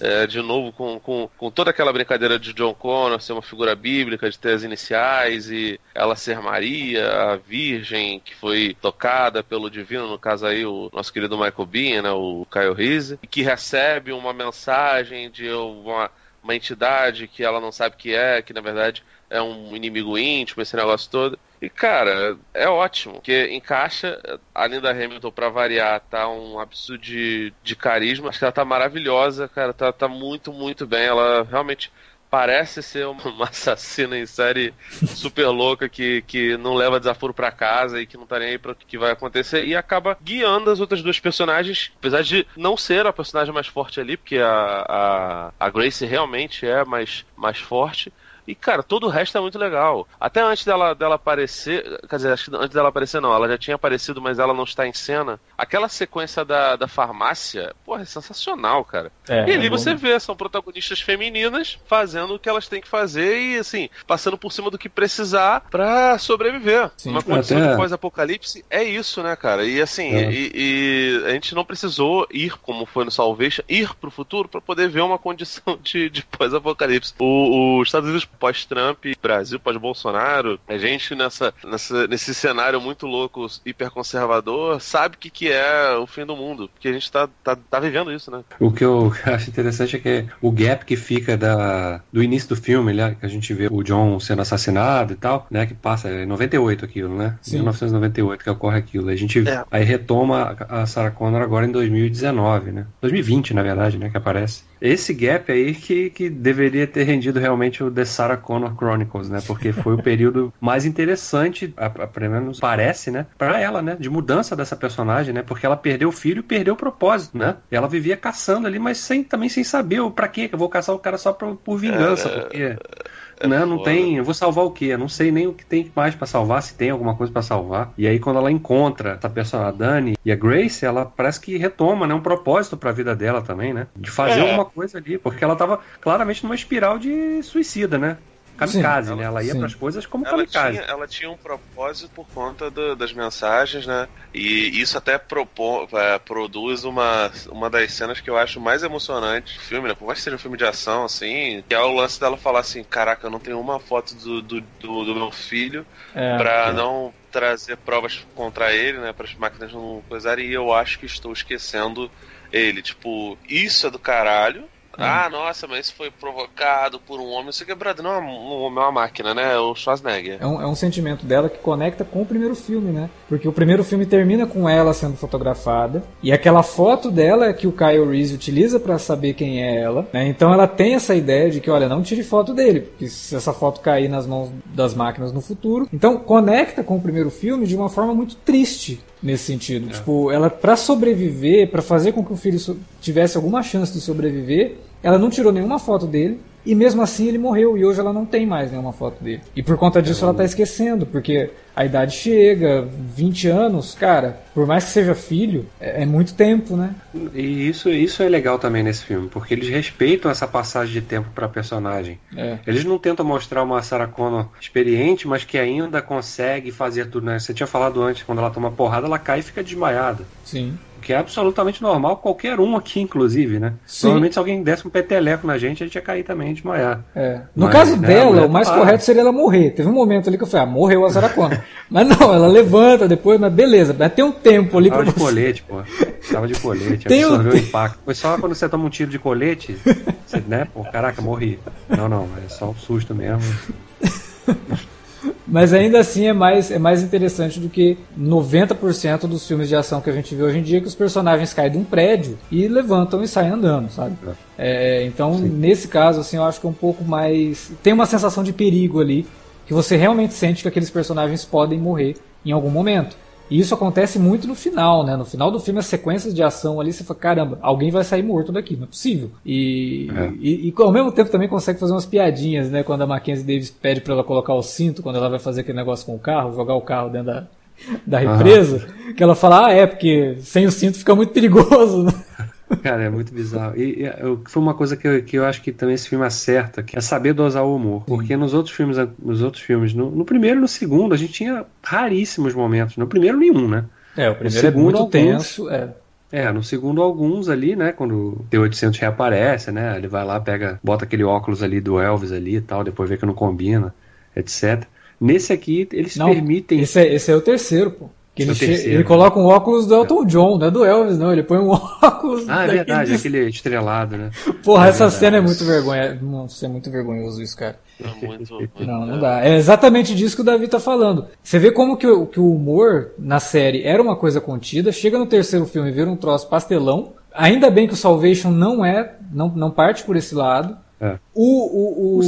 É, de novo, com, com, com toda aquela brincadeira de John Connor ser uma figura bíblica, de ter as iniciais e ela ser Maria, a Virgem, que foi tocada pelo divino, no caso aí, o nosso querido Michael Bean, né? O Kyle Reese, que recebe uma mensagem de uma uma entidade que ela não sabe que é, que na verdade é um inimigo íntimo, esse negócio todo. E, cara, é ótimo, porque encaixa a Linda Hamilton, pra variar, tá um absurdo de, de carisma. Acho que ela tá maravilhosa, cara, tá, tá muito, muito bem. Ela realmente parece ser *laughs* uma assassina em série super louca que, que não leva desaforo para casa e que não tá nem aí pra o que vai acontecer e acaba guiando as outras duas personagens, apesar de não ser a personagem mais forte ali, porque a, a, a Grace realmente é mais, mais forte. E, cara, todo o resto é muito legal. Até antes dela, dela aparecer. Quer dizer, acho que antes dela aparecer, não. Ela já tinha aparecido, mas ela não está em cena. Aquela sequência da, da farmácia, porra, é sensacional, cara. É, e ali é você vê, são protagonistas femininas fazendo o que elas têm que fazer e, assim, passando por cima do que precisar pra sobreviver. Sim. Uma condição Até... de pós-apocalipse é isso, né, cara? E, assim, é. e, e, a gente não precisou ir, como foi no Salvation, ir pro futuro para poder ver uma condição *laughs* de, de pós-apocalipse. Os Estados Unidos pós-Trump, Brasil pós-Bolsonaro, a gente nessa, nessa, nesse cenário muito louco, hiperconservador, sabe o que, que é o fim do mundo, porque a gente tá, tá, tá vivendo isso, né? O que eu *laughs* acho interessante é que o gap que fica da, do início do filme, né, que a gente vê o John sendo assassinado e tal, né, que passa, é 98 aquilo, né? Sim. 1998 que ocorre aquilo. A gente é. aí retoma a Sarah Connor agora em 2019, né? 2020, na verdade, né, que aparece. Esse gap aí que, que deveria ter rendido realmente o The Sarah Connor Chronicles, né? Porque foi o período mais interessante, a, a, pelo menos parece, né? Pra ela, né? De mudança dessa personagem, né? Porque ela perdeu o filho e perdeu o propósito, né? Ela vivia caçando ali, mas sem, também sem saber o pra quê que eu vou caçar o cara só por, por vingança, porque né? Não tem. Eu vou salvar o quê? Eu não sei nem o que tem mais para salvar, se tem alguma coisa para salvar. E aí, quando ela encontra essa pessoa, a Dani e a Grace, ela parece que retoma, né? Um propósito para a vida dela também, né? De fazer é. alguma coisa ali, porque ela tava claramente numa espiral de suicida, né? Kamikaze, sim, né? Ela ia para as coisas como ela kamikaze. Tinha, ela tinha um propósito por conta do, das mensagens, né? E isso até propor, é, produz uma, uma das cenas que eu acho mais emocionante do filme, né? Por mais que seja um filme de ação, assim, que é o lance dela falar assim: caraca, eu não tenho uma foto do, do, do, do meu filho é, pra é. não trazer provas contra ele, né? Para as máquinas não coisarem, e eu acho que estou esquecendo ele. Tipo, isso é do caralho ah, nossa, mas foi provocado por um homem. Isso quebrado não é um homem, é uma máquina, né? É o Schwarzenegger. É um, é um sentimento dela que conecta com o primeiro filme, né? Porque o primeiro filme termina com ela sendo fotografada. E aquela foto dela é que o Kyle Reese utiliza para saber quem é ela. Né? Então ela tem essa ideia de que, olha, não tire foto dele. Porque se essa foto cair nas mãos das máquinas no futuro. Então conecta com o primeiro filme de uma forma muito triste nesse sentido. É. Tipo, ela para sobreviver, para fazer com que o filho tivesse alguma chance de sobreviver, ela não tirou nenhuma foto dele. E mesmo assim ele morreu e hoje ela não tem mais nenhuma foto dele. E por conta disso ela tá esquecendo, porque a idade chega, 20 anos, cara, por mais que seja filho, é, é muito tempo, né? E isso, isso é legal também nesse filme, porque eles respeitam essa passagem de tempo pra personagem. É. Eles não tentam mostrar uma Sarah Connor experiente, mas que ainda consegue fazer tudo, né? Você tinha falado antes, quando ela toma porrada, ela cai e fica desmaiada. Sim. Que é absolutamente normal, qualquer um aqui, inclusive, né? Sim. Provavelmente se alguém desse um peteleco na gente, a gente ia cair também e desmaiar. É. No Mas, caso né, a dela, o mais para. correto seria ela morrer. Teve um momento ali que eu falei, ah, morreu a Sarah Connor. *laughs* mas não, ela levanta depois, mas beleza, mas tem um tempo ali pra Tava de você. colete, pô. Tava de colete, Tem absorveu o impacto. Foi só quando você toma um tiro de colete, você, né? Pô, caraca, morri. Não, não, é só um susto mesmo. *laughs* Mas ainda assim é mais, é mais interessante do que 90% dos filmes de ação que a gente vê hoje em dia, que os personagens caem de um prédio e levantam e saem andando, sabe? É, então, nesse caso, assim, eu acho que é um pouco mais. Tem uma sensação de perigo ali, que você realmente sente que aqueles personagens podem morrer em algum momento. E isso acontece muito no final, né? No final do filme, as sequências de ação ali, você fala, caramba, alguém vai sair morto daqui, não é possível. E, É. e, e ao mesmo tempo também consegue fazer umas piadinhas, né? Quando a Mackenzie Davis pede pra ela colocar o cinto, quando ela vai fazer aquele negócio com o carro, jogar o carro dentro da, da represa, que ela fala, ah, é, porque sem o cinto fica muito perigoso, né? *laughs* Cara, é muito bizarro. E, e eu- foi uma coisa que eu, que eu acho que também esse filme acerta, que é saber dosar o humor. Porque nos outros filmes, nos outros filmes, no, no primeiro e no segundo, a gente tinha raríssimos momentos. No primeiro, nenhum, né? É, o primeiro é segundo, muito alguns. tenso, é. É, no segundo alguns ali, né, quando o T-800 reaparece, né, ele vai lá, pega, bota aquele óculos ali do Elvis ali e tal, depois vê que não combina, etc. Nesse aqui, eles Não, permitem... Esse é, esse é o terceiro, pô. Que ele, terceiro, ele né? coloca um óculos do Elton John, não é do Elvis, não. Ele põe um *laughs* óculos. Ah, é verdade, de- aquele estrelado, né? Porra, É essa verdade. cena é muito vergonha. Nossa, é muito vergonhoso isso, cara. Muito, muito, Não, não dá. É exatamente disso que o Davi tá falando. Você vê como que o, que o humor na série era uma coisa contida, chega no terceiro filme e vira um troço pastelão. Ainda bem que o Salvation não é, não, não parte por esse lado. É. O, o,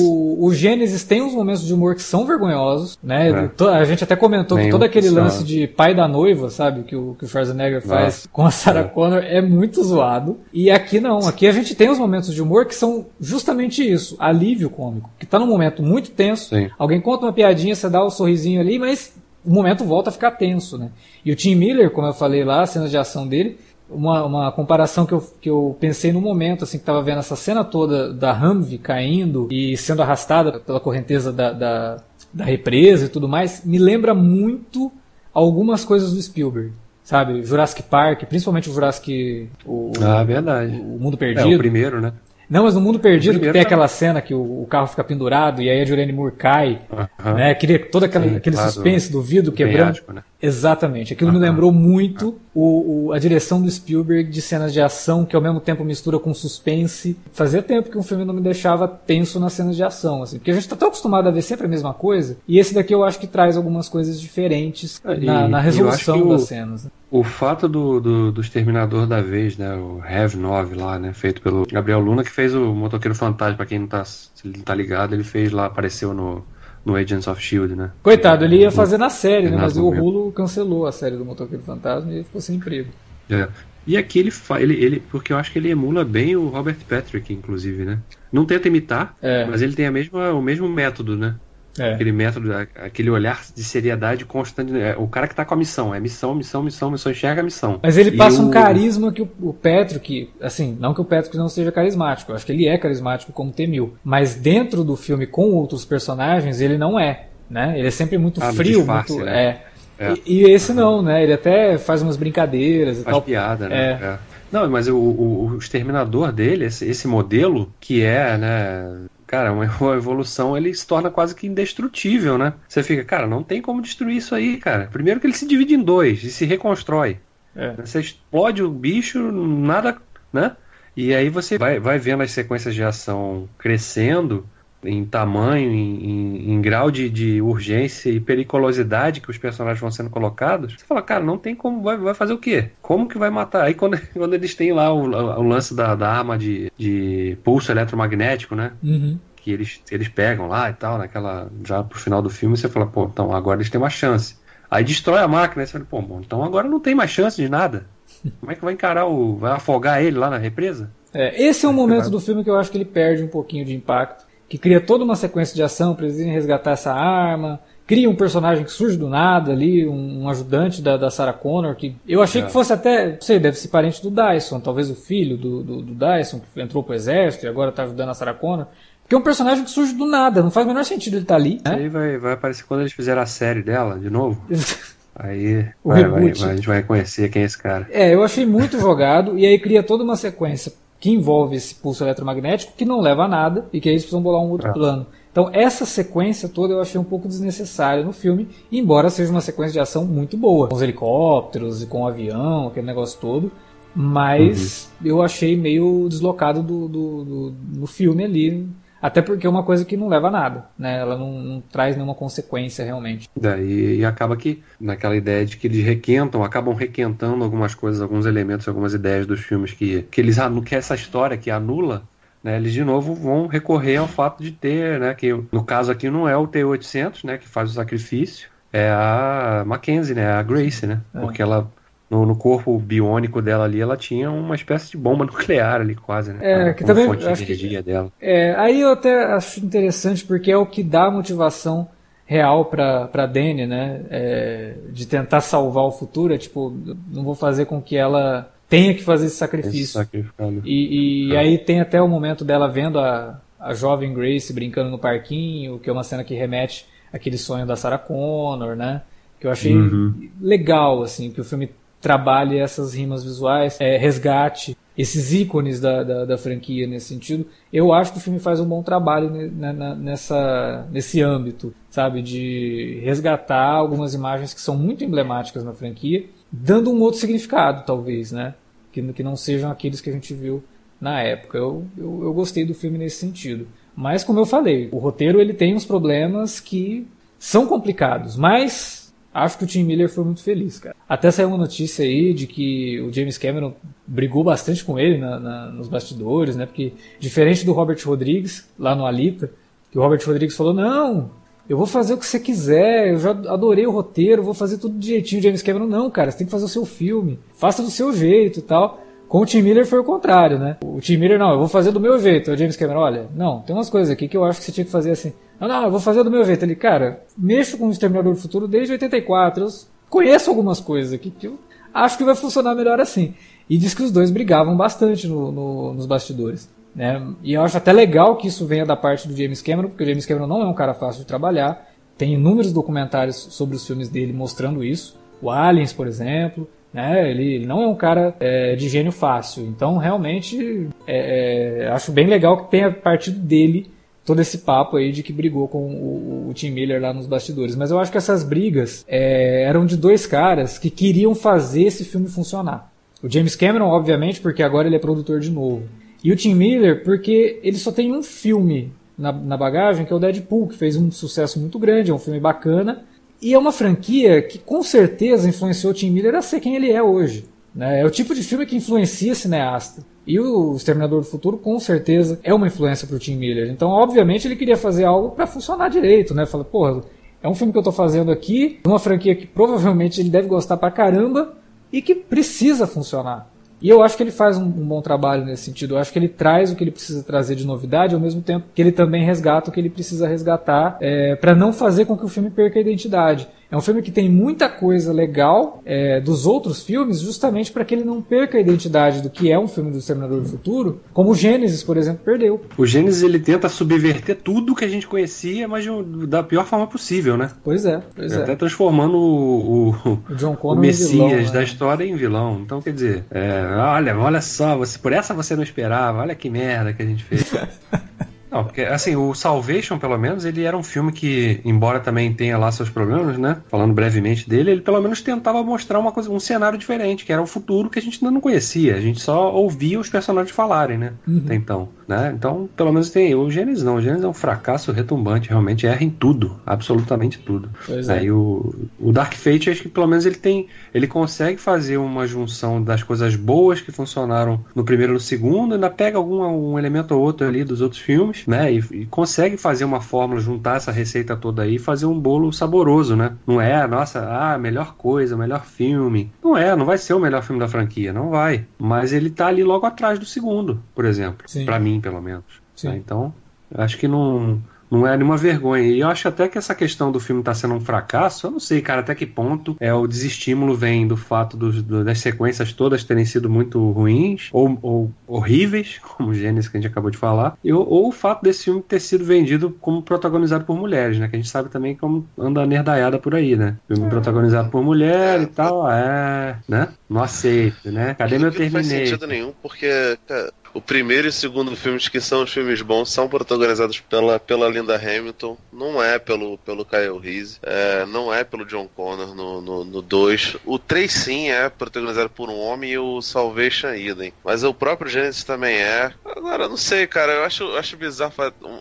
o, o Gênesis tem uns momentos de humor que são vergonhosos, né? É. A gente até comentou que Nenhum todo aquele lance de pai da noiva, sabe? Que o, que o Schwarzenegger faz Nossa. com a Sarah É. Connor é muito zoado. E aqui não. Aqui a gente tem os momentos de humor que são justamente isso, alívio cômico. Que tá num momento muito tenso, Sim. alguém conta uma piadinha, você dá o sorrisinho ali, mas o momento volta a ficar tenso, né? E o Tim Miller, como eu falei lá, as cenas de ação dele, uma, uma comparação que eu, que eu pensei no momento, assim, que tava vendo essa cena toda da Humvee caindo e sendo arrastada pela correnteza da, da, da represa e tudo mais, me lembra muito algumas coisas do Spielberg. Sabe, Jurassic Park, principalmente o Jurassic. O, Ah, verdade. o Mundo É, Perdido. o primeiro, né? Não, mas no Mundo Perdido, que tem tá- aquela cena que o, o carro fica pendurado e aí a Julianne Moore cai, Aham. né? Aquele, todo aquele, Sim, aquele suspense do vidro do quebrando. né? Exatamente. Aquilo me Aham. lembrou muito o, o- a direção do Spielberg de cenas de ação que ao mesmo tempo mistura com suspense. Fazia tempo que um filme não me deixava tenso nas cenas de ação, assim. Porque a gente tá tão acostumado a ver sempre a mesma coisa. E esse daqui eu acho que traz algumas coisas diferentes Ah, e- na, na e eu resolução das o- cenas. né? O fato do, do, do Exterminador da Vez, né? O Rev 9 lá, né? Feito pelo Gabriel Luna, que fez o Motoqueiro Fantasma, pra quem não tá, não tá ligado, ele fez lá, apareceu no, no Agents of Shield, né? Coitado, ele ia fazer na série, né? Renato Mas o. Hulu cancelou a série do Motoqueiro Fantasma e ele ficou sem emprego. É. E aqui ele, ele, ele. Porque eu acho que ele emula bem o Robert Patrick, inclusive, né? Não tenta imitar, É. mas ele tem a mesma, o mesmo método, né? É. Aquele método, aquele olhar de seriedade constante. É, o cara que tá com a missão, é missão, missão, missão, missão, enxerga a missão. Mas ele passa um carisma que o, o Patrick, assim, não que o Patrick não seja carismático, eu acho que ele é carismático como T-1000, mas dentro do filme com outros personagens ele não é, né? Ele é sempre muito Ah, frio, disfarce, muito né? é. É. E, e esse não, né? Ele até faz umas brincadeiras e Faz tal. piada, né? É. É. Não, mas o, o, o exterminador dele, esse, esse modelo, que é, né, cara, *laughs* uma evolução, ele se torna quase que indestrutível, né? Você fica, cara, não tem como destruir isso aí, cara. Primeiro que ele se divide em dois e se reconstrói. É. Você explode o bicho, nada, né? E aí você vai, vai vendo as sequências de ação crescendo em tamanho, em, em- em grau de, de urgência e periculosidade que os personagens vão sendo colocados. Você fala, cara, não tem como, vai, vai fazer o quê? Como que vai matar? Aí quando, *laughs* quando eles têm lá o, o lance da, da arma de, de pulso eletromagnético, né? Uhum. que eles, eles pegam lá e tal, naquela. Já pro final do filme, você fala, pô, então agora eles têm uma chance. Aí destrói a máquina, aí você fala, pô, bom, então agora não tem mais chance de nada. *laughs* Como é que vai encarar o. Vai afogar ele lá na represa? É, esse é um *laughs* momento do filme que eu acho que ele perde um pouquinho de impacto. Que cria toda uma sequência de ação para eles irem resgatar essa arma, cria um personagem que surge do nada ali, um, um ajudante da, da Sarah Connor, que eu achei é. que fosse até, não sei, deve ser parente do Dyson, talvez o filho do, do, do Dyson, que entrou pro exército e agora tá ajudando a Sarah Connor. Porque é um personagem que surge do nada, não faz o menor sentido ele estar tá ali. Né? Aí vai, vai aparecer quando eles fizerem a série dela, de novo. *laughs* Aí vai, vai, vai, a gente vai conhecer quem é esse cara. É, eu achei muito jogado, e aí cria toda uma sequência que envolve esse pulso eletromagnético que não leva a nada, e que aí eles precisam bolar um outro é. plano. Então, essa sequência toda eu achei um pouco desnecessária no filme, embora seja uma sequência de ação muito boa, com os helicópteros e com o avião, aquele negócio todo. Mas uhum. eu achei meio deslocado do, do, do, no filme ali. Até porque é uma coisa que não leva a nada, né? Ela não, não traz nenhuma consequência realmente. Daí e acaba que, naquela ideia de que eles requentam, acabam requentando algumas coisas, alguns elementos, algumas ideias dos filmes que, que eles que essa história que anula né, eles de novo vão recorrer ao fato de ter, né, que no caso aqui não é o T-800, né, que faz o sacrifício, é a Mackenzie, né, a Grace, né, é. porque ela no, no, corpo biônico dela ali, ela tinha uma espécie de bomba *laughs* nuclear ali quase, né? É, que também fonte acho de energia que, dela. É, aí eu até acho interessante porque é o que dá motivação real para para Dani, né? É, de tentar salvar o futuro, é tipo, não vou fazer com que ela tenha que fazer esse sacrifício. Esse e, e aí tem até o momento dela vendo a, a jovem Grace brincando no parquinho, que é uma cena que remete aquele sonho da Sarah Connor, né? Que eu achei uhum. legal, assim, que o filme trabalhe essas rimas visuais, é, resgate esses ícones da, da, da, franquia nesse sentido. Eu acho que o filme faz um bom trabalho nessa, nesse âmbito, sabe? De resgatar algumas imagens que são muito emblemáticas na franquia dando um outro significado, talvez, né? Que, que não sejam aqueles que a gente viu na época. Eu, eu, eu, gostei do filme nesse sentido. Mas, como eu falei, o roteiro ele tem uns problemas que são complicados, mas acho que o Tim Miller foi muito feliz, cara. Até saiu uma notícia aí de que o James Cameron brigou bastante com ele na, na, nos bastidores, né? Porque, diferente do Robert Rodrigues, lá no Alita, que o Robert Rodrigues falou, não, eu vou fazer o que você quiser, eu já adorei o roteiro, vou fazer tudo direitinho. James Cameron, não, cara, você tem que fazer o seu filme, faça do seu jeito e tal. Com o Tim Miller foi o contrário, né? O Tim Miller, não, eu vou fazer do meu jeito. O James Cameron, olha, não, tem umas coisas aqui que eu acho que você tinha que fazer assim. Não, não, eu vou fazer do meu jeito. Ele, cara, mexo com o Exterminador do Futuro desde 84, eu conheço algumas coisas aqui que eu acho que vai funcionar melhor assim. E diz que os dois brigavam bastante no, no, nos bastidores. Né? E eu acho até legal que isso venha da parte do James Cameron, porque o James Cameron não é um cara fácil de trabalhar. Tem inúmeros documentários sobre os filmes dele mostrando isso. O Aliens, por exemplo. Né? Ele, ele não é um cara é, de gênio fácil. Então, realmente, é, é, acho bem legal que tenha partido dele todo esse papo aí de que brigou com o, o Tim Miller lá nos bastidores. Mas eu acho que essas brigas é, eram de dois caras que queriam fazer esse filme funcionar. O James Cameron, obviamente, porque agora ele é produtor de novo. E o Tim Miller, porque ele só tem um filme na, na bagagem, que é o Deadpool, que fez um sucesso muito grande, é um filme bacana. E é uma franquia que com certeza influenciou o Tim Miller a ser quem ele é hoje. Né? É o tipo de filme que influencia cineasta. E o Exterminador do Futuro, com certeza, é uma influência para o Tim Miller. Então, obviamente, ele queria fazer algo para funcionar direito, né? Fala, porra, é um filme que eu estou fazendo aqui, uma franquia que provavelmente ele deve gostar pra caramba e que precisa funcionar. E eu acho que ele faz um, um, bom trabalho nesse sentido. Eu acho que ele traz o que ele precisa trazer de novidade, ao mesmo tempo que ele também resgata o que ele precisa resgatar, é, para não fazer com que o filme perca a identidade. É um filme que tem muita coisa legal é, dos outros filmes, justamente para que ele não perca a identidade do que é um filme do Exterminador do Futuro, como o Gênesis, por exemplo, perdeu. O Gênesis ele tenta subverter tudo que a gente conhecia, mas da pior forma possível, né? Pois é, pois é. Até transformando o, o, o, o Messias vilão, da né? história em vilão. Então, quer dizer, é, olha, olha só, você, por essa você não esperava, olha que merda que a gente fez. *laughs* Não, porque, assim, o Salvation, pelo menos, ele era um filme que, embora também tenha lá seus problemas, né? Falando brevemente dele, ele pelo menos tentava mostrar uma coisa, um cenário diferente, que era o futuro que a gente ainda não conhecia. A gente só ouvia os personagens falarem, né? Uhum. Até então. Né? Então, pelo menos tem. O Gênesis não. O Gênesis é um fracasso retumbante, realmente erra em tudo, absolutamente tudo. Pois é. E o, o Dark Fate, acho que pelo menos ele tem. Ele consegue fazer uma junção das coisas boas que funcionaram no primeiro e no segundo, ainda pega algum um elemento ou outro ali dos outros filmes, né? E, e, consegue fazer uma fórmula, juntar essa receita toda aí e fazer um bolo saboroso, né? Não é, nossa, ah, melhor coisa, melhor filme. Não é, não vai ser o melhor filme da franquia, não vai. Mas ele tá ali logo atrás do segundo, por exemplo. para mim, pelo menos. Né? Então, Acho que não não é nenhuma vergonha. E eu acho até que essa questão do filme estar tá sendo um fracasso, eu não sei, cara, até que ponto é o desestímulo vem do fato dos, do, das sequências todas terem sido muito ruins ou, ou horríveis, *laughs* como o Gênesis que a gente acabou de falar, e, ou, ou, o fato desse filme ter sido vendido como protagonizado por mulheres, né? Que a gente sabe também como anda nerdaiada por aí, né? Filme protagonizado por mulher e tal, é, né? Não aceito, né? Cadê meu terminei? Não faz sentido nenhum, porque, cara, o primeiro e o segundo filmes, que são os filmes bons, são protagonizados pela, pela Linda Hamilton. Não é pelo, pelo Kyle Reese. É, não é pelo John Connor no 2. o 3 sim é protagonizado por um homem e o Salvation Eden. Mas o próprio Genesis também é. Agora, não sei, cara. Eu acho, acho bizarro.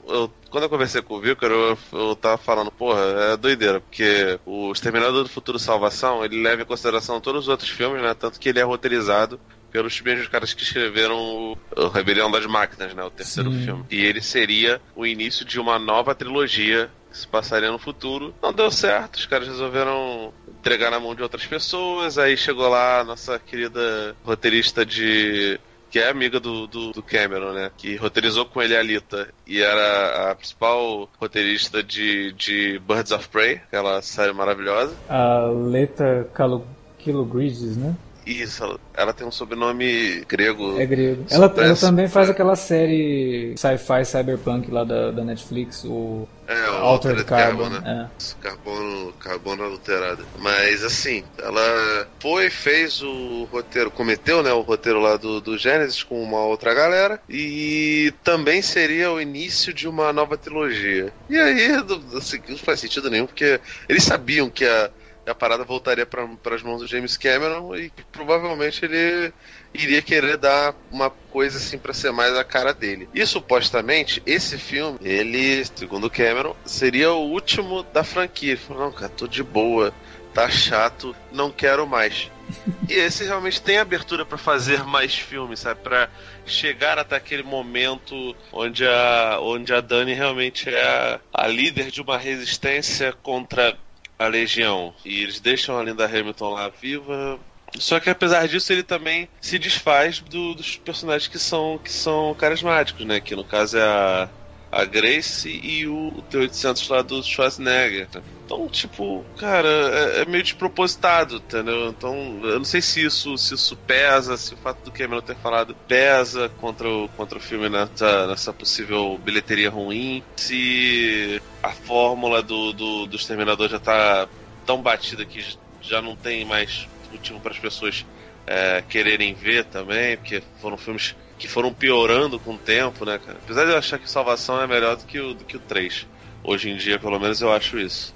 Eu, quando eu conversei com o Victor, eu, eu tava falando, porra, é doideira, porque o Exterminador do Futuro Salvação, ele leva em consideração todos os outros filmes, né? Tanto que ele é roteirizado pelos mesmos caras que escreveram o, Rebelião das Máquinas, né? O terceiro Sim. filme. E ele seria o início de uma nova trilogia que se passaria no futuro. Não deu certo, os caras resolveram entregar na mão de outras pessoas. Aí chegou lá a nossa querida roteirista de que é amiga do, do, do, Cameron, né? Que roteirizou com ele a Alita e era a principal roteirista de, de Birds of Prey, aquela série maravilhosa. A Leta Kalogridis, né? Isso, ela tem um sobrenome grego. É grego. Ela, ela também faz aquela série sci-fi cyberpunk lá da, da Netflix, o é, o Altered Carbon, Carbon né? É. Carbono, carbono adulterado. Mas assim, ela foi, fez o roteiro, cometeu né, o roteiro lá do, do Gênesis com uma outra galera. E também seria o início de uma nova trilogia. E aí, assim, não faz sentido nenhum, porque eles sabiam que a a parada voltaria para as mãos do James Cameron e provavelmente ele iria querer dar uma coisa assim para ser mais a cara dele. E supostamente esse filme, ele, segundo Cameron, seria o último da franquia. Ele falou: "Não, cara, tô de boa, tá chato, não quero mais". *laughs* e esse realmente tem abertura para fazer mais filmes, sabe? Para chegar até aquele momento onde a, onde a Dani realmente é a, a líder de uma resistência contra a Legião e eles deixam a Linda Hamilton lá viva. Só que apesar disso, ele também se desfaz do, dos personagens que são, que são carismáticos, né? Que no caso é a, a Grace e o, o T-800 lá do Schwarzenegger. Então, tipo, cara, é, é, meio despropositado, entendeu? Então, eu não sei se isso, se isso pesa, se o fato do Cameron ter falado pesa contra o, contra o filme nessa, nessa possível bilheteria ruim, se a fórmula do, do, do Exterminador já tá tão batida que já não tem mais motivo para as pessoas é, quererem ver também, porque foram filmes que foram piorando com o tempo, né, cara? Apesar de eu achar que Salvação é melhor do que o, do que o 3. Hoje em dia, pelo menos, eu acho isso.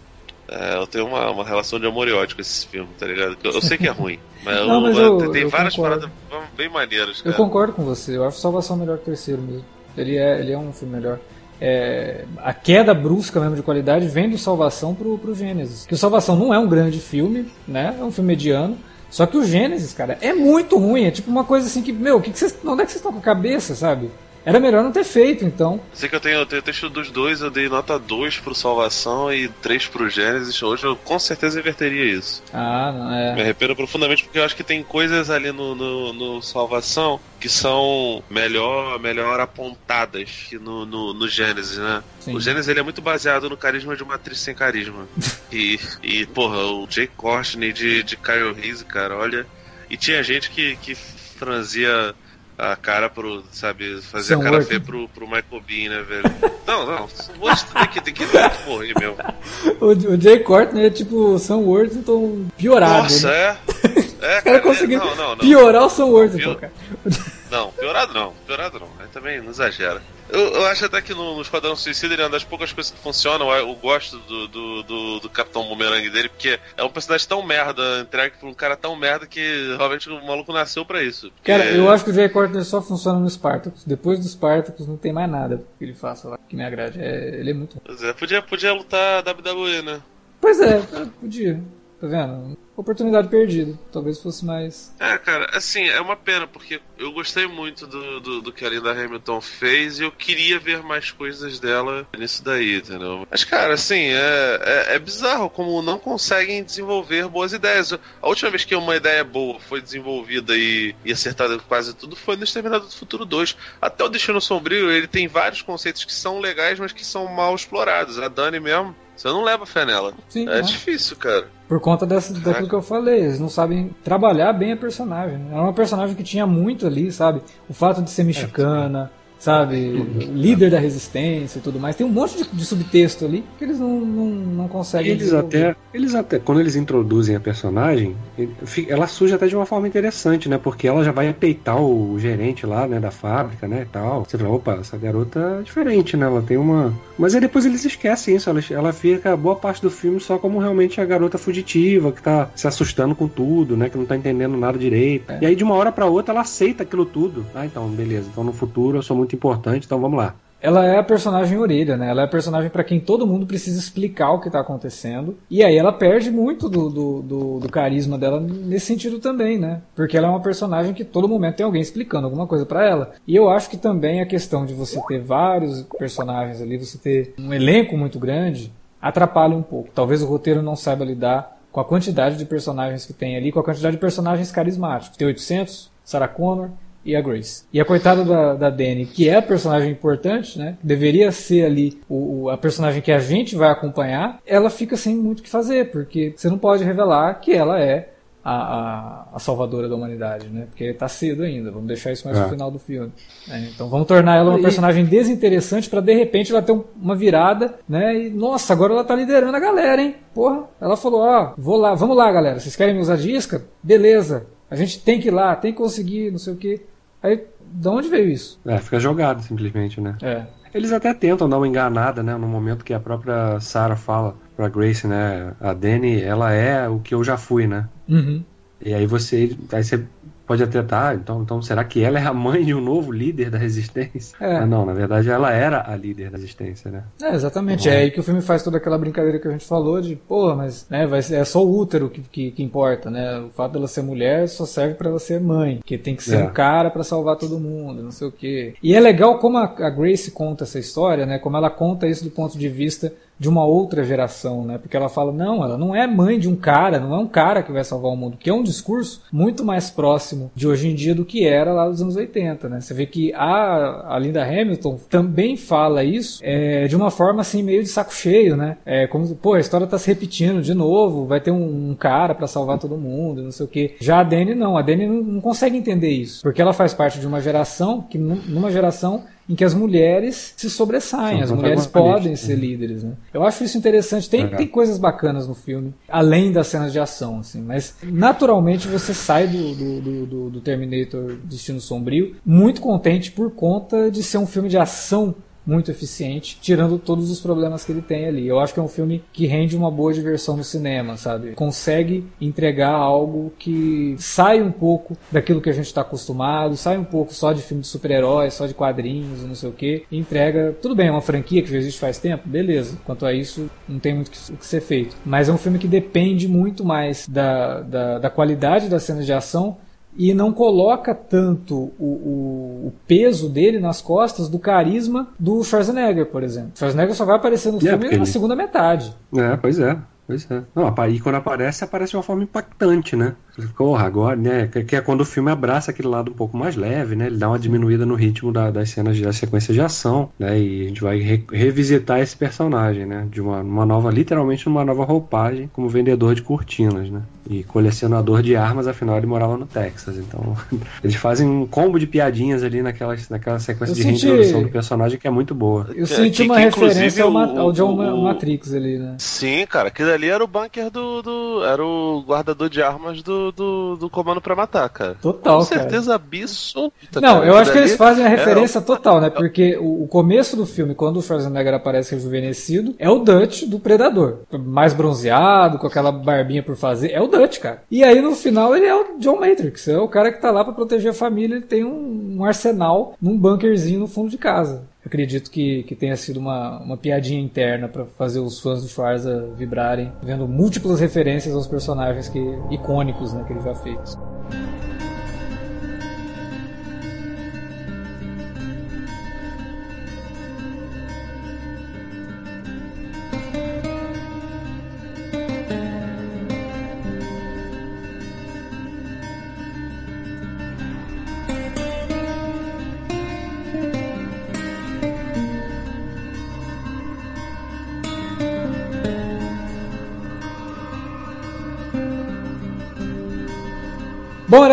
É, eu tenho uma, uma relação de amor e ódio com esse filme, tá ligado? Eu, eu sei que é ruim, *laughs* mas, Não, mas eu, eu, tem eu várias concordo. paradas bem maneiras. Cara. Eu concordo com você, eu acho Salvação melhor que o terceiro mesmo. Ele é, ele é um filme melhor. É, a queda brusca mesmo de qualidade vem do Salvação pro, pro Gênesis. Que o Salvação não é um grande filme, né? É um filme mediano. Só que o Gênesis, cara, é muito ruim. É tipo uma coisa assim que, meu, que que vocês, onde é que vocês estão com a cabeça, sabe? Era melhor não ter feito, então. Sei que eu tenho, eu tenho texto dos dois, eu dei nota 2 pro Salvação e 3 pro Gênesis. Hoje eu com certeza inverteria isso. Ah, não é. Me arrependo profundamente porque eu acho que tem coisas ali no, no, no Salvação que são melhor, melhor apontadas que no, no, no Gênesis, né? Sim. O Gênesis ele é muito baseado no carisma de uma atriz sem carisma. *laughs* e, e, porra, o Jay Courtney de, de Kyle Reese, cara, olha. E tinha gente que, que franzia a cara pro, sabe, fazer a cara feia pro, pro Michael Bean, né, velho? não, não, hoje tem que, tem que, tem que morrer mesmo. *laughs* O, o Jay Courtney é tipo o Sam Worthington piorado. Nossa, né? é? *laughs* É, cara, é, conseguindo não, não, não. piorar o Sam Worthington, cara. Não, piorado não, piorado não. Também não exagera. Eu, eu acho até que no, no Esquadrão Suicida ele é uma das poucas coisas que funcionam. Eu, eu gosto do, do, do, do, Capitão Boomerang dele, porque é um personagem tão merda, entregue por um cara tão merda que realmente o maluco nasceu pra isso. Porque... Cara, eu acho que o Jay Courtney só funciona no Spartacus. Depois do Spartacus não tem mais nada que ele faça lá que me agrade. É, ele é muito. Pois é, podia, podia lutar WWE, né? Pois é, podia. Tá vendo? Oportunidade perdida. Talvez fosse mais. É, cara, assim, é uma pena, porque eu gostei muito do, do, do que a Linda Hamilton fez e eu queria ver mais coisas dela nisso daí, entendeu? Mas, cara, assim, é, é, é bizarro como não conseguem desenvolver boas ideias. A última vez que uma ideia boa foi desenvolvida e, e acertada quase tudo foi no Exterminador do Futuro 2. Até o Destino Sombrio, ele tem vários conceitos que são legais, mas que são mal explorados. A Dani mesmo você não leva fé nela. Sim, é, é. difícil, cara. Por conta dessa, daquilo que eu falei, eles não sabem trabalhar bem a personagem. Era uma personagem que tinha muito ali, sabe? O fato de ser mexicana, sabe? Líder da resistência e tudo mais. Tem um monte de, de subtexto ali que eles não, não, não conseguem. Eles até, eles até, quando eles introduzem a personagem, ela surge até de uma forma interessante, né? Porque ela já vai peitar o gerente lá, né, da fábrica, né, e tal. Você fala, opa, essa garota é diferente, né? Ela tem uma. Mas aí depois eles esquecem isso. Ela, ela fica boa parte do filme só como realmente a garota fugitiva, que tá se assustando com tudo, né? Que não tá entendendo nada direito. É. E aí de uma hora para outra ela aceita aquilo tudo. Ah, então, beleza. Então no futuro eu sou muito muito importante, então vamos lá. Ela é a personagem orelha, né? Ela é a personagem para quem todo mundo precisa explicar o que tá acontecendo. E aí ela perde muito do, do, do, do, carisma dela nesse sentido também, né? Porque ela é uma personagem que todo momento tem alguém explicando alguma coisa para ela. E eu acho que também a questão de você ter vários personagens ali, você ter um elenco muito grande, atrapalha um pouco. Talvez o roteiro não saiba lidar com a quantidade de personagens que tem ali, com a quantidade de personagens carismáticos. T-800, Sarah Connor, e a Grace. E a coitada da, da Dani, que é a personagem importante, né? Deveria ser ali o, o, a personagem que a gente vai acompanhar, ela fica sem muito o que fazer, porque você não pode revelar que ela é a, a, a, salvadora da humanidade, né? Porque tá cedo ainda, vamos deixar isso mais é. no final do filme. Né? Então vamos tornar ela uma personagem desinteressante para de repente ela ter um, uma virada, né? E nossa, agora ela tá liderando a galera, hein? Porra, ela falou: ó, vou lá, vamos lá, galera, vocês querem me usar de isca? Beleza, a gente tem que ir lá, tem que conseguir, não sei o que. Aí, de onde veio isso? É, fica jogado simplesmente, né? É. Eles até tentam dar uma enganada, né? No momento que a própria Sarah fala pra Grace, né? A Dani, ela é o que eu já fui, né? Uhum. E aí você, aí você pode até estar, tá, então, então será que ela é a mãe de um novo líder da resistência? É. Ah, não, na verdade ela era a líder da resistência, né? É, exatamente. É aí que o filme faz toda aquela brincadeira que a gente falou de, pô, mas né, vai é só o útero que, que, que, importa, né? O fato dela ser mulher só serve para ela ser mãe, que tem que ser é. um cara para salvar todo mundo, não sei o quê. E é legal como a, a Grace conta essa história, né? Como ela conta isso do ponto de vista de uma outra geração, né? Porque ela fala, não, ela não é mãe de um cara, não é um cara que vai salvar o mundo, que é um discurso muito mais próximo de hoje em dia do que era lá dos anos 80, né? Você vê que a, a Linda Hamilton também fala isso é, de uma forma assim meio de saco cheio, né? É como, pô, a história tá se repetindo de novo, vai ter um, um cara para salvar todo mundo, não sei o quê. Já a Dani não, a Dani não, não consegue entender isso, porque ela faz parte de uma geração que numa geração em que as mulheres se sobressaem, as mulheres podem ser uhum. líderes. Né? Eu acho isso interessante. Tem, tem coisas bacanas no filme, além das cenas de ação, assim, mas naturalmente você sai do, do, do, do Terminator Destino Sombrio muito contente por conta de ser um filme de ação muito eficiente, tirando todos os problemas que ele tem ali. Eu acho que é um filme que rende uma boa diversão no cinema, sabe? Consegue entregar algo que sai um pouco daquilo que a gente está acostumado, sai um pouco só de filme de super-heróis, só de quadrinhos, não sei o que, entrega. Tudo bem, é uma franquia que já existe faz tempo, beleza. Quanto a isso, não tem muito o que ser feito. Mas é um filme que depende muito mais da, da, da qualidade das cenas de ação e não coloca tanto o, o, o, peso dele nas costas do carisma do Schwarzenegger, por exemplo. Schwarzenegger só vai aparecer no é, filme na segunda metade. É, pois é. Pois é. Não, e quando aparece, aparece de uma forma impactante, né? Porra, agora, né? Que é quando o filme abraça aquele lado um pouco mais leve, né? Ele dá uma diminuída no ritmo da, das cenas, da sequência de ação, né? E a gente vai re revisitar esse personagem, né? De uma, uma nova, literalmente uma nova roupagem, como vendedor de cortinas, né? E colecionador de armas, afinal ele morava no Texas. Então, *laughs* eles fazem um combo de piadinhas ali naquela, naquela sequência eu de senti... reintrodução do personagem que é muito boa. Eu senti que, uma que, referência ao, ao John o... Matrix ali, né? Sim, cara, aquilo ali era o bunker do. do era o guardador de armas do, do, do comando pra matar, cara. Total. Com certeza cara. absoluta. Não, cara, eu acho que eles fazem a referência é... total, né? Porque o, o, começo do filme, quando o Schwarzenegger aparece rejuvenescido, é o Dutch do Predador. Mais bronzeado, com aquela barbinha por fazer. É o Dutch, cara. E aí no final ele é o John Matrix. É o cara que tá lá para proteger a família. Ele tem um, um arsenal num bunkerzinho no fundo de casa. Acredito que, que tenha sido uma, uma piadinha interna para fazer os fãs do Schwarza vibrarem, vendo múltiplas referências aos personagens que, icônicos né, que ele já fez.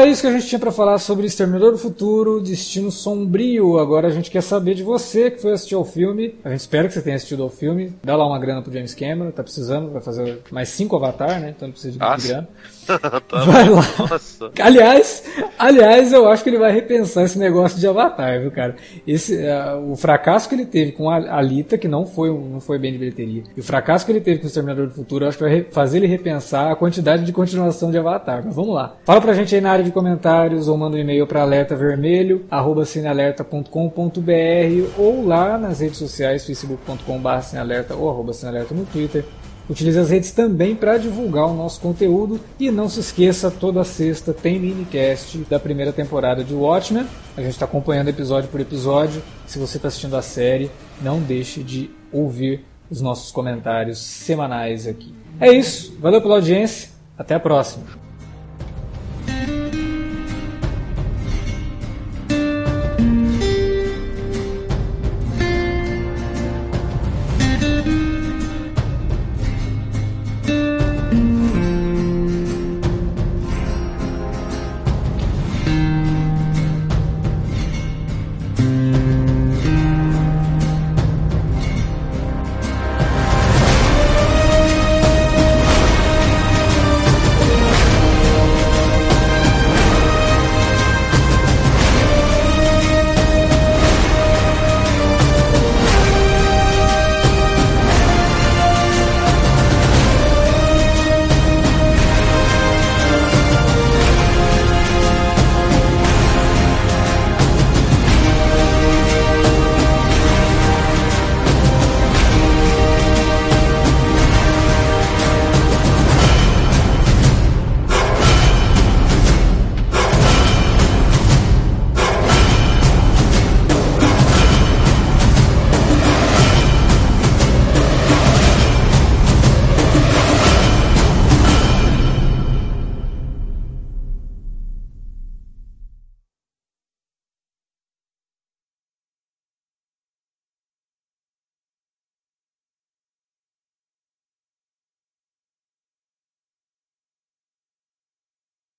Era isso que a gente tinha para falar sobre Exterminador do Futuro, Destino Sombrio. Agora a gente quer saber de você que foi assistir ao filme. A gente espera que você tenha assistido ao filme. Dá lá uma grana pro James Cameron, tá precisando, vai fazer mais cinco Avatar, né? Então ele precisa de Ah, grana. *laughs* Tá Vai lá. Nossa. Aliás, aliás, eu acho que ele vai repensar esse negócio de Avatar, viu, cara? Esse, eh, o fracasso que ele teve com a Alita, que não foi, não foi bem de bilheteria, e o fracasso que ele teve com o Exterminador do Futuro, eu acho que vai fazer ele repensar a quantidade de continuação de Avatar. Mas vamos lá. Fala pra gente aí na área de comentários ou manda um e-mail para alertavermelho@cinealerta.com.br ou lá nas redes sociais facebook.com/cinealerta ou arroba cinealerta no Twitter. Utilize as redes também para divulgar o nosso conteúdo e não se esqueça, toda sexta tem minicast da primeira temporada de Watchmen. A gente está acompanhando episódio por episódio. Se você está assistindo a série, não deixe de ouvir os nossos comentários semanais aqui. É isso, valeu pela audiência, até a próxima.